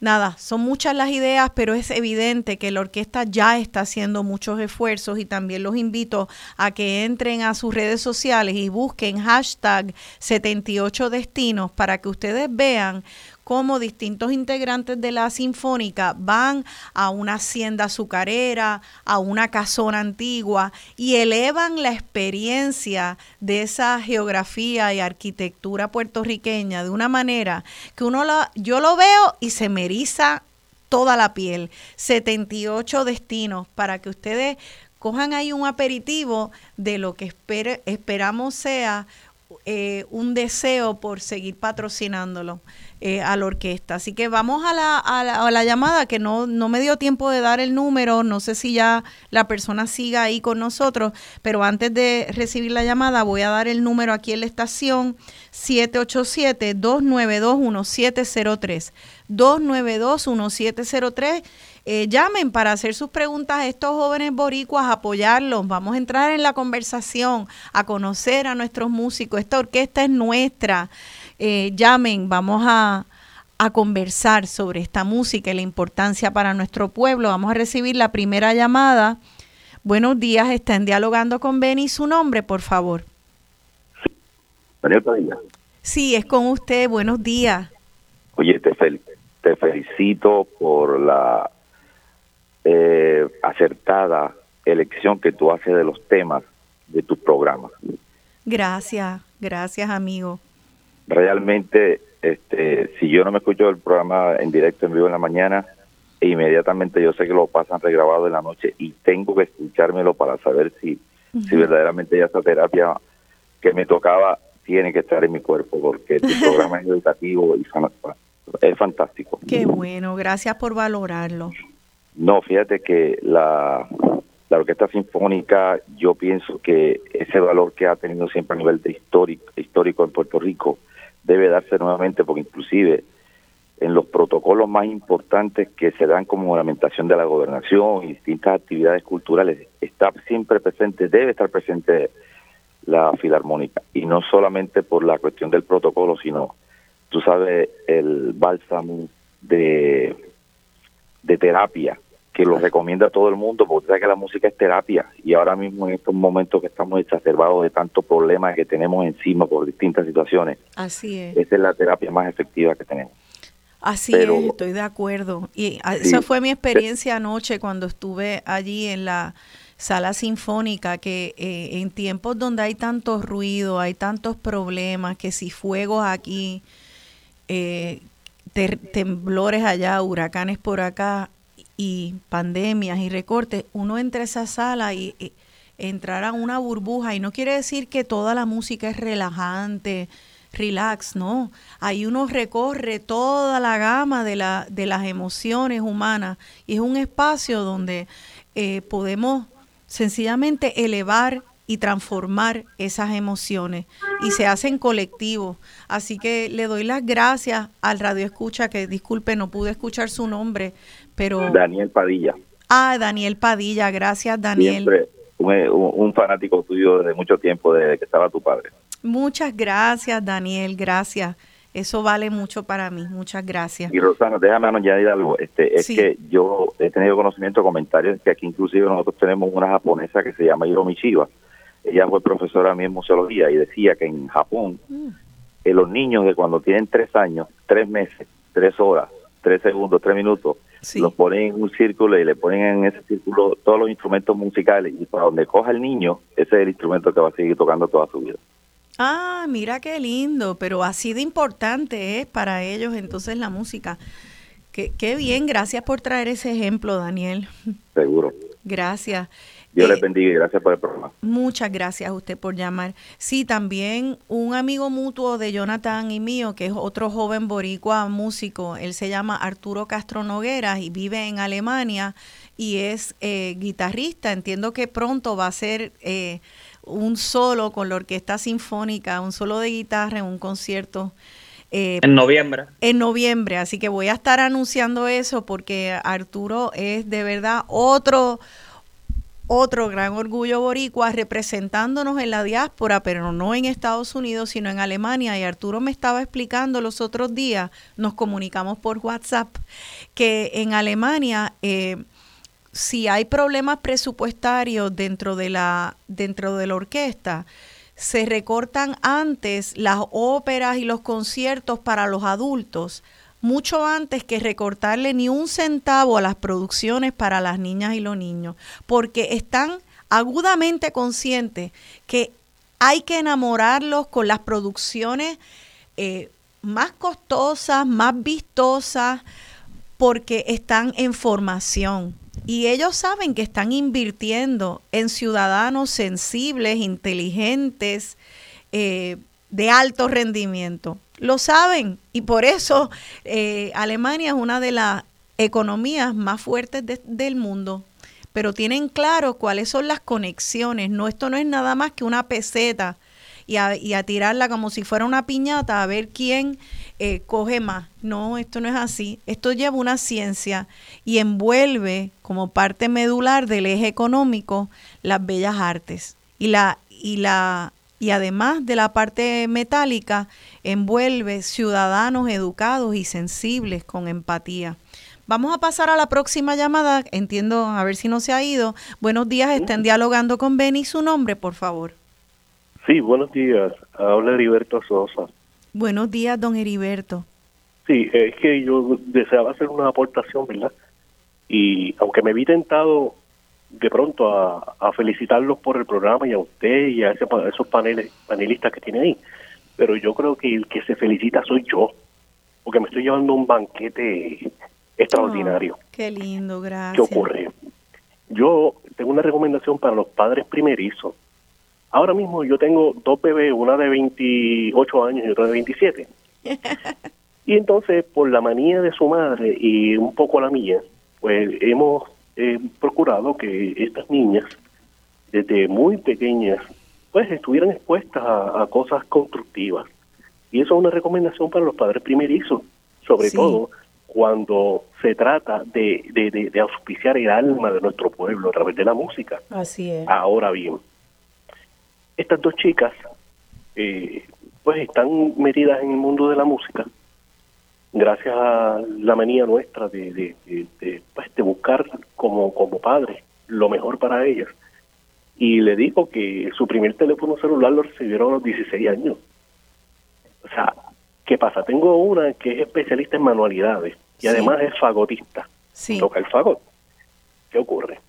nada, son muchas las ideas, pero es evidente que la orquesta ya está haciendo muchos esfuerzos y también los invito a que entren a sus redes sociales y busquen hashtag 78 destinos para que ustedes vean cómo distintos integrantes de la Sinfónica van a una hacienda azucarera, a una casona antigua y elevan la experiencia de esa geografía y arquitectura puertorriqueña de una manera que uno la, yo lo veo y se me toda la piel. 78 destinos para que ustedes cojan ahí un aperitivo de lo que esperamos sea eh, un deseo por seguir patrocinándolo. Eh, a la orquesta. Así que vamos a la, a la, llamada, que no, no me dio tiempo de dar el número, no sé si ya la persona siga ahí con nosotros, pero antes de recibir la llamada voy a dar el número aquí en la estación 787-292-1703. 292-1703. Eh, llamen para hacer sus preguntas a estos jóvenes boricuas, apoyarlos. Vamos a entrar en la conversación, a conocer a nuestros músicos. Esta orquesta es nuestra. Eh, llamen, vamos a, conversar sobre esta música y la importancia para nuestro pueblo. Vamos a recibir la primera llamada. Buenos días, están dialogando con Benny. Su nombre, por favor. Daniel Padilla. Sí, es con usted. Buenos días. Oye, te, te felicito por la eh, acertada elección que tú haces de los temas de tu programa. Gracias, gracias, amigo realmente, este, si yo no me escucho el programa en directo, en vivo en la mañana, inmediatamente yo sé que lo pasan regrabado en la noche y tengo que escuchármelo para saber si, si verdaderamente ya esa terapia que me tocaba tiene que estar en mi cuerpo, porque tu <laughs> programa es educativo y es fantástico. Qué bueno, gracias por valorarlo. No, fíjate que la, la orquesta sinfónica, yo pienso que ese valor que ha tenido siempre a nivel de histórico, histórico en Puerto Rico, debe darse nuevamente porque inclusive en los protocolos más importantes que se dan como ornamentación de la gobernación y distintas actividades culturales, está siempre presente, debe estar presente la filarmónica. Y no solamente por la cuestión del protocolo, sino, tú sabes, el bálsamo de, de terapia que lo recomienda todo el mundo, porque sabes que la música es terapia y ahora mismo en estos momentos que estamos exacerbados de tantos problemas que tenemos encima por distintas situaciones, Así es. esa es la terapia más efectiva que tenemos. Así es, estoy de acuerdo. Y esa fue mi experiencia anoche cuando estuve allí en la sala sinfónica, que eh, en tiempos donde hay tanto ruido, hay tantos problemas, que si fuegos aquí, eh, temblores allá, huracanes por acá, y pandemias y recortes, uno entra a esa sala y, entrará una burbuja y no quiere decir que toda la música es relajante, relax, no. Ahí uno recorre toda la gama de, la, de las emociones humanas y es un espacio donde eh, podemos sencillamente elevar y transformar esas emociones y se hace en colectivo. Así que le doy las gracias al Radio Escucha, que disculpe, no pude escuchar su nombre, pero... Daniel Padilla. Ah, Daniel Padilla, gracias Daniel. Siempre un, fanático tuyo desde mucho tiempo, desde que estaba tu padre. Muchas gracias Daniel, gracias. Eso vale mucho para mí, muchas gracias. Y Rosana, déjame añadir algo. Este, es que yo he tenido conocimiento, comentarios, que aquí inclusive nosotros tenemos una japonesa que se llama Hiromi Chiba. Ella fue profesora mí en museología y decía que en Japón, mm. eh, los niños de cuando tienen tres años, tres meses, tres horas, tres segundos, tres minutos, los ponen en un círculo y le ponen en ese círculo todos los instrumentos musicales y para donde coja el niño, ese es el instrumento que va a seguir tocando toda su vida. Ah, mira qué lindo, pero así de importante es para ellos entonces la música. Qué, qué bien, gracias por traer ese ejemplo, Daniel. Seguro. Gracias. Dios les eh, bendiga y gracias por el programa. Muchas gracias a usted por llamar. Sí, también un amigo mutuo de Jonathan y mío, que es otro joven boricua músico, él se llama Arturo Castro Nogueras y vive en Alemania y es eh, guitarrista. Entiendo que pronto va a ser eh, un solo con la Orquesta Sinfónica, un solo de guitarra en un concierto. en noviembre. En noviembre, así que voy a estar anunciando eso porque Arturo es de verdad otro otro gran orgullo boricua representándonos en la diáspora, pero no en Estados Unidos, sino en Alemania. Y Arturo me estaba explicando los otros días, nos comunicamos por WhatsApp, que en Alemania, eh, si hay problemas presupuestarios dentro de la, dentro de la orquesta, se recortan antes las óperas y los conciertos para los adultos mucho antes que recortarle ni un centavo a las producciones para las niñas y los niños, porque están agudamente conscientes que hay que enamorarlos con las producciones eh, más costosas, más vistosas, porque están en formación. Y ellos saben que están invirtiendo en ciudadanos sensibles, inteligentes, eh, de alto rendimiento. Lo saben y por eso eh, Alemania es una de las economías más fuertes del mundo. Pero tienen claro cuáles son las conexiones. No, esto no es nada más que una peseta y a, tirarla como si fuera una piñata a ver quién eh, coge más. No, esto no es así. Esto lleva una ciencia y envuelve como parte medular del eje económico las bellas artes. Y la, y la y además de la parte metálica, envuelve ciudadanos educados y sensibles con empatía. Vamos a pasar a la próxima llamada. Entiendo, a ver si no se ha ido. Buenos días, estén dialogando con Beni. Su nombre, por favor. Sí, buenos días. Habla Heriberto Sosa. Buenos días, don Heriberto. Sí, es que yo deseaba hacer una aportación, ¿verdad? Y aunque me vi tentado de pronto a, felicitarlos por el programa y a usted y a, esos paneles, panelistas que tiene ahí. Pero yo creo que el que se felicita soy yo, porque me estoy llevando un banquete extraordinario. Ah, qué lindo, gracias. ¿Qué ocurre? Yo tengo una recomendación para los padres primerizos. Ahora mismo yo tengo dos bebés, una de 28 años y otra de 27. <laughs> y entonces, por la manía de su madre y un poco la mía, pues hemos he procurado que estas niñas, desde muy pequeñas, pues estuvieran expuestas a, cosas constructivas. Y eso es una recomendación para los padres primerizos. sobre todo cuando se trata de, de, de, auspiciar el alma de nuestro pueblo a través de la música. Así es. Ahora bien, estas dos chicas eh, pues están metidas en el mundo de la música gracias a la manía nuestra de, de, de, pues, de buscar como, como padres lo mejor para ellas. Y le digo que su primer teléfono celular lo recibieron a los 16 años. O sea, ¿qué pasa? Tengo una que es especialista en manualidades y además es fagotista. Toca el fagot. ¿Qué ocurre?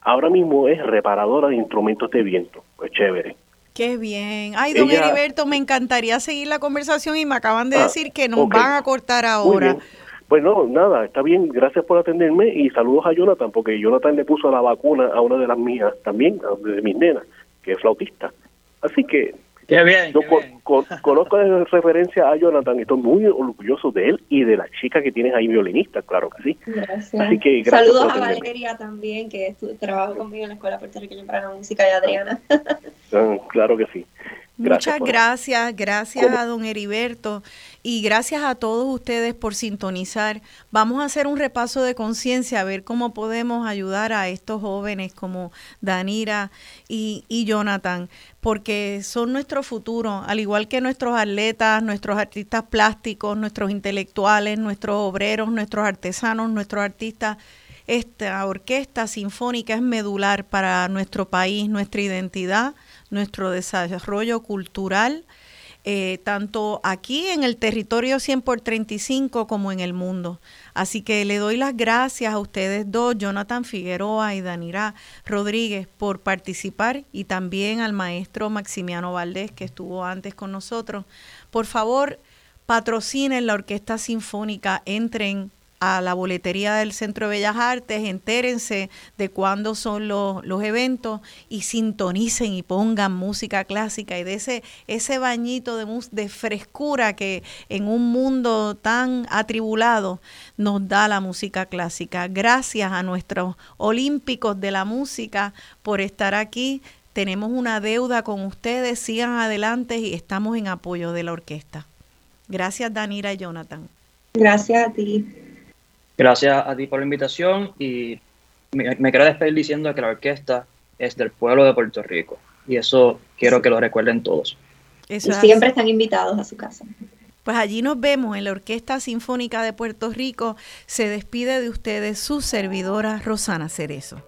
Ahora mismo es reparadora de instrumentos de viento. Pues chévere. Qué bien. Ay, don Heriberto, me encantaría seguir la conversación y me acaban de ah, decir que nos van a cortar ahora. Pues no, nada, está bien, gracias por atenderme y saludos a Jonathan, porque Jonathan le puso la vacuna a una de las mías también, de mis nenas, que es flautista. Así que Qué bien, yo <laughs> conozco de referencia a Jonathan y estoy muy orgulloso de él y de la chica que tienes ahí violinista, claro que sí. Gracias. Así que Saludos a Valeria también, que trabaja conmigo en la Escuela Puertorriqueña para la Música y Adriana. Ah, claro que sí. Muchas gracias, gracias a don Heriberto y gracias a todos ustedes por sintonizar. Vamos a hacer un repaso de conciencia, a ver cómo podemos ayudar a estos jóvenes como Danira y, y Jonathan, porque son nuestro futuro, al igual que nuestros atletas, nuestros artistas plásticos, nuestros intelectuales, nuestros obreros, nuestros artesanos, nuestros artistas esta orquesta sinfónica es medular para nuestro país, nuestra identidad nuestro desarrollo cultural, eh, tanto aquí en el territorio 100 por 35 como en el mundo. Así que le doy las gracias a ustedes dos, Jonathan Figueroa y Danira Rodríguez, por participar y también al maestro Maximiano Valdés, que estuvo antes con nosotros. Por favor, patrocinen la Orquesta Sinfónica, entren a la boletería del Centro de Bellas Artes, entérense de cuándo son los, los, eventos y sintonicen y pongan música clásica y de ese, ese bañito de, de frescura que en un mundo tan atribulado nos da la música clásica. Gracias a nuestros olímpicos de la música por estar aquí. Tenemos una deuda con ustedes, sigan adelante y estamos en apoyo de la orquesta. Gracias Danira y Jonathan. Gracias a ti. Gracias a ti por la invitación y me, quiero despedir diciendo que la orquesta es del pueblo de Puerto Rico y eso quiero que lo recuerden todos. y siempre están invitados a su casa. Pues allí nos vemos en la Orquesta Sinfónica de Puerto Rico. Se despide de ustedes su servidora Rosana Cerezo.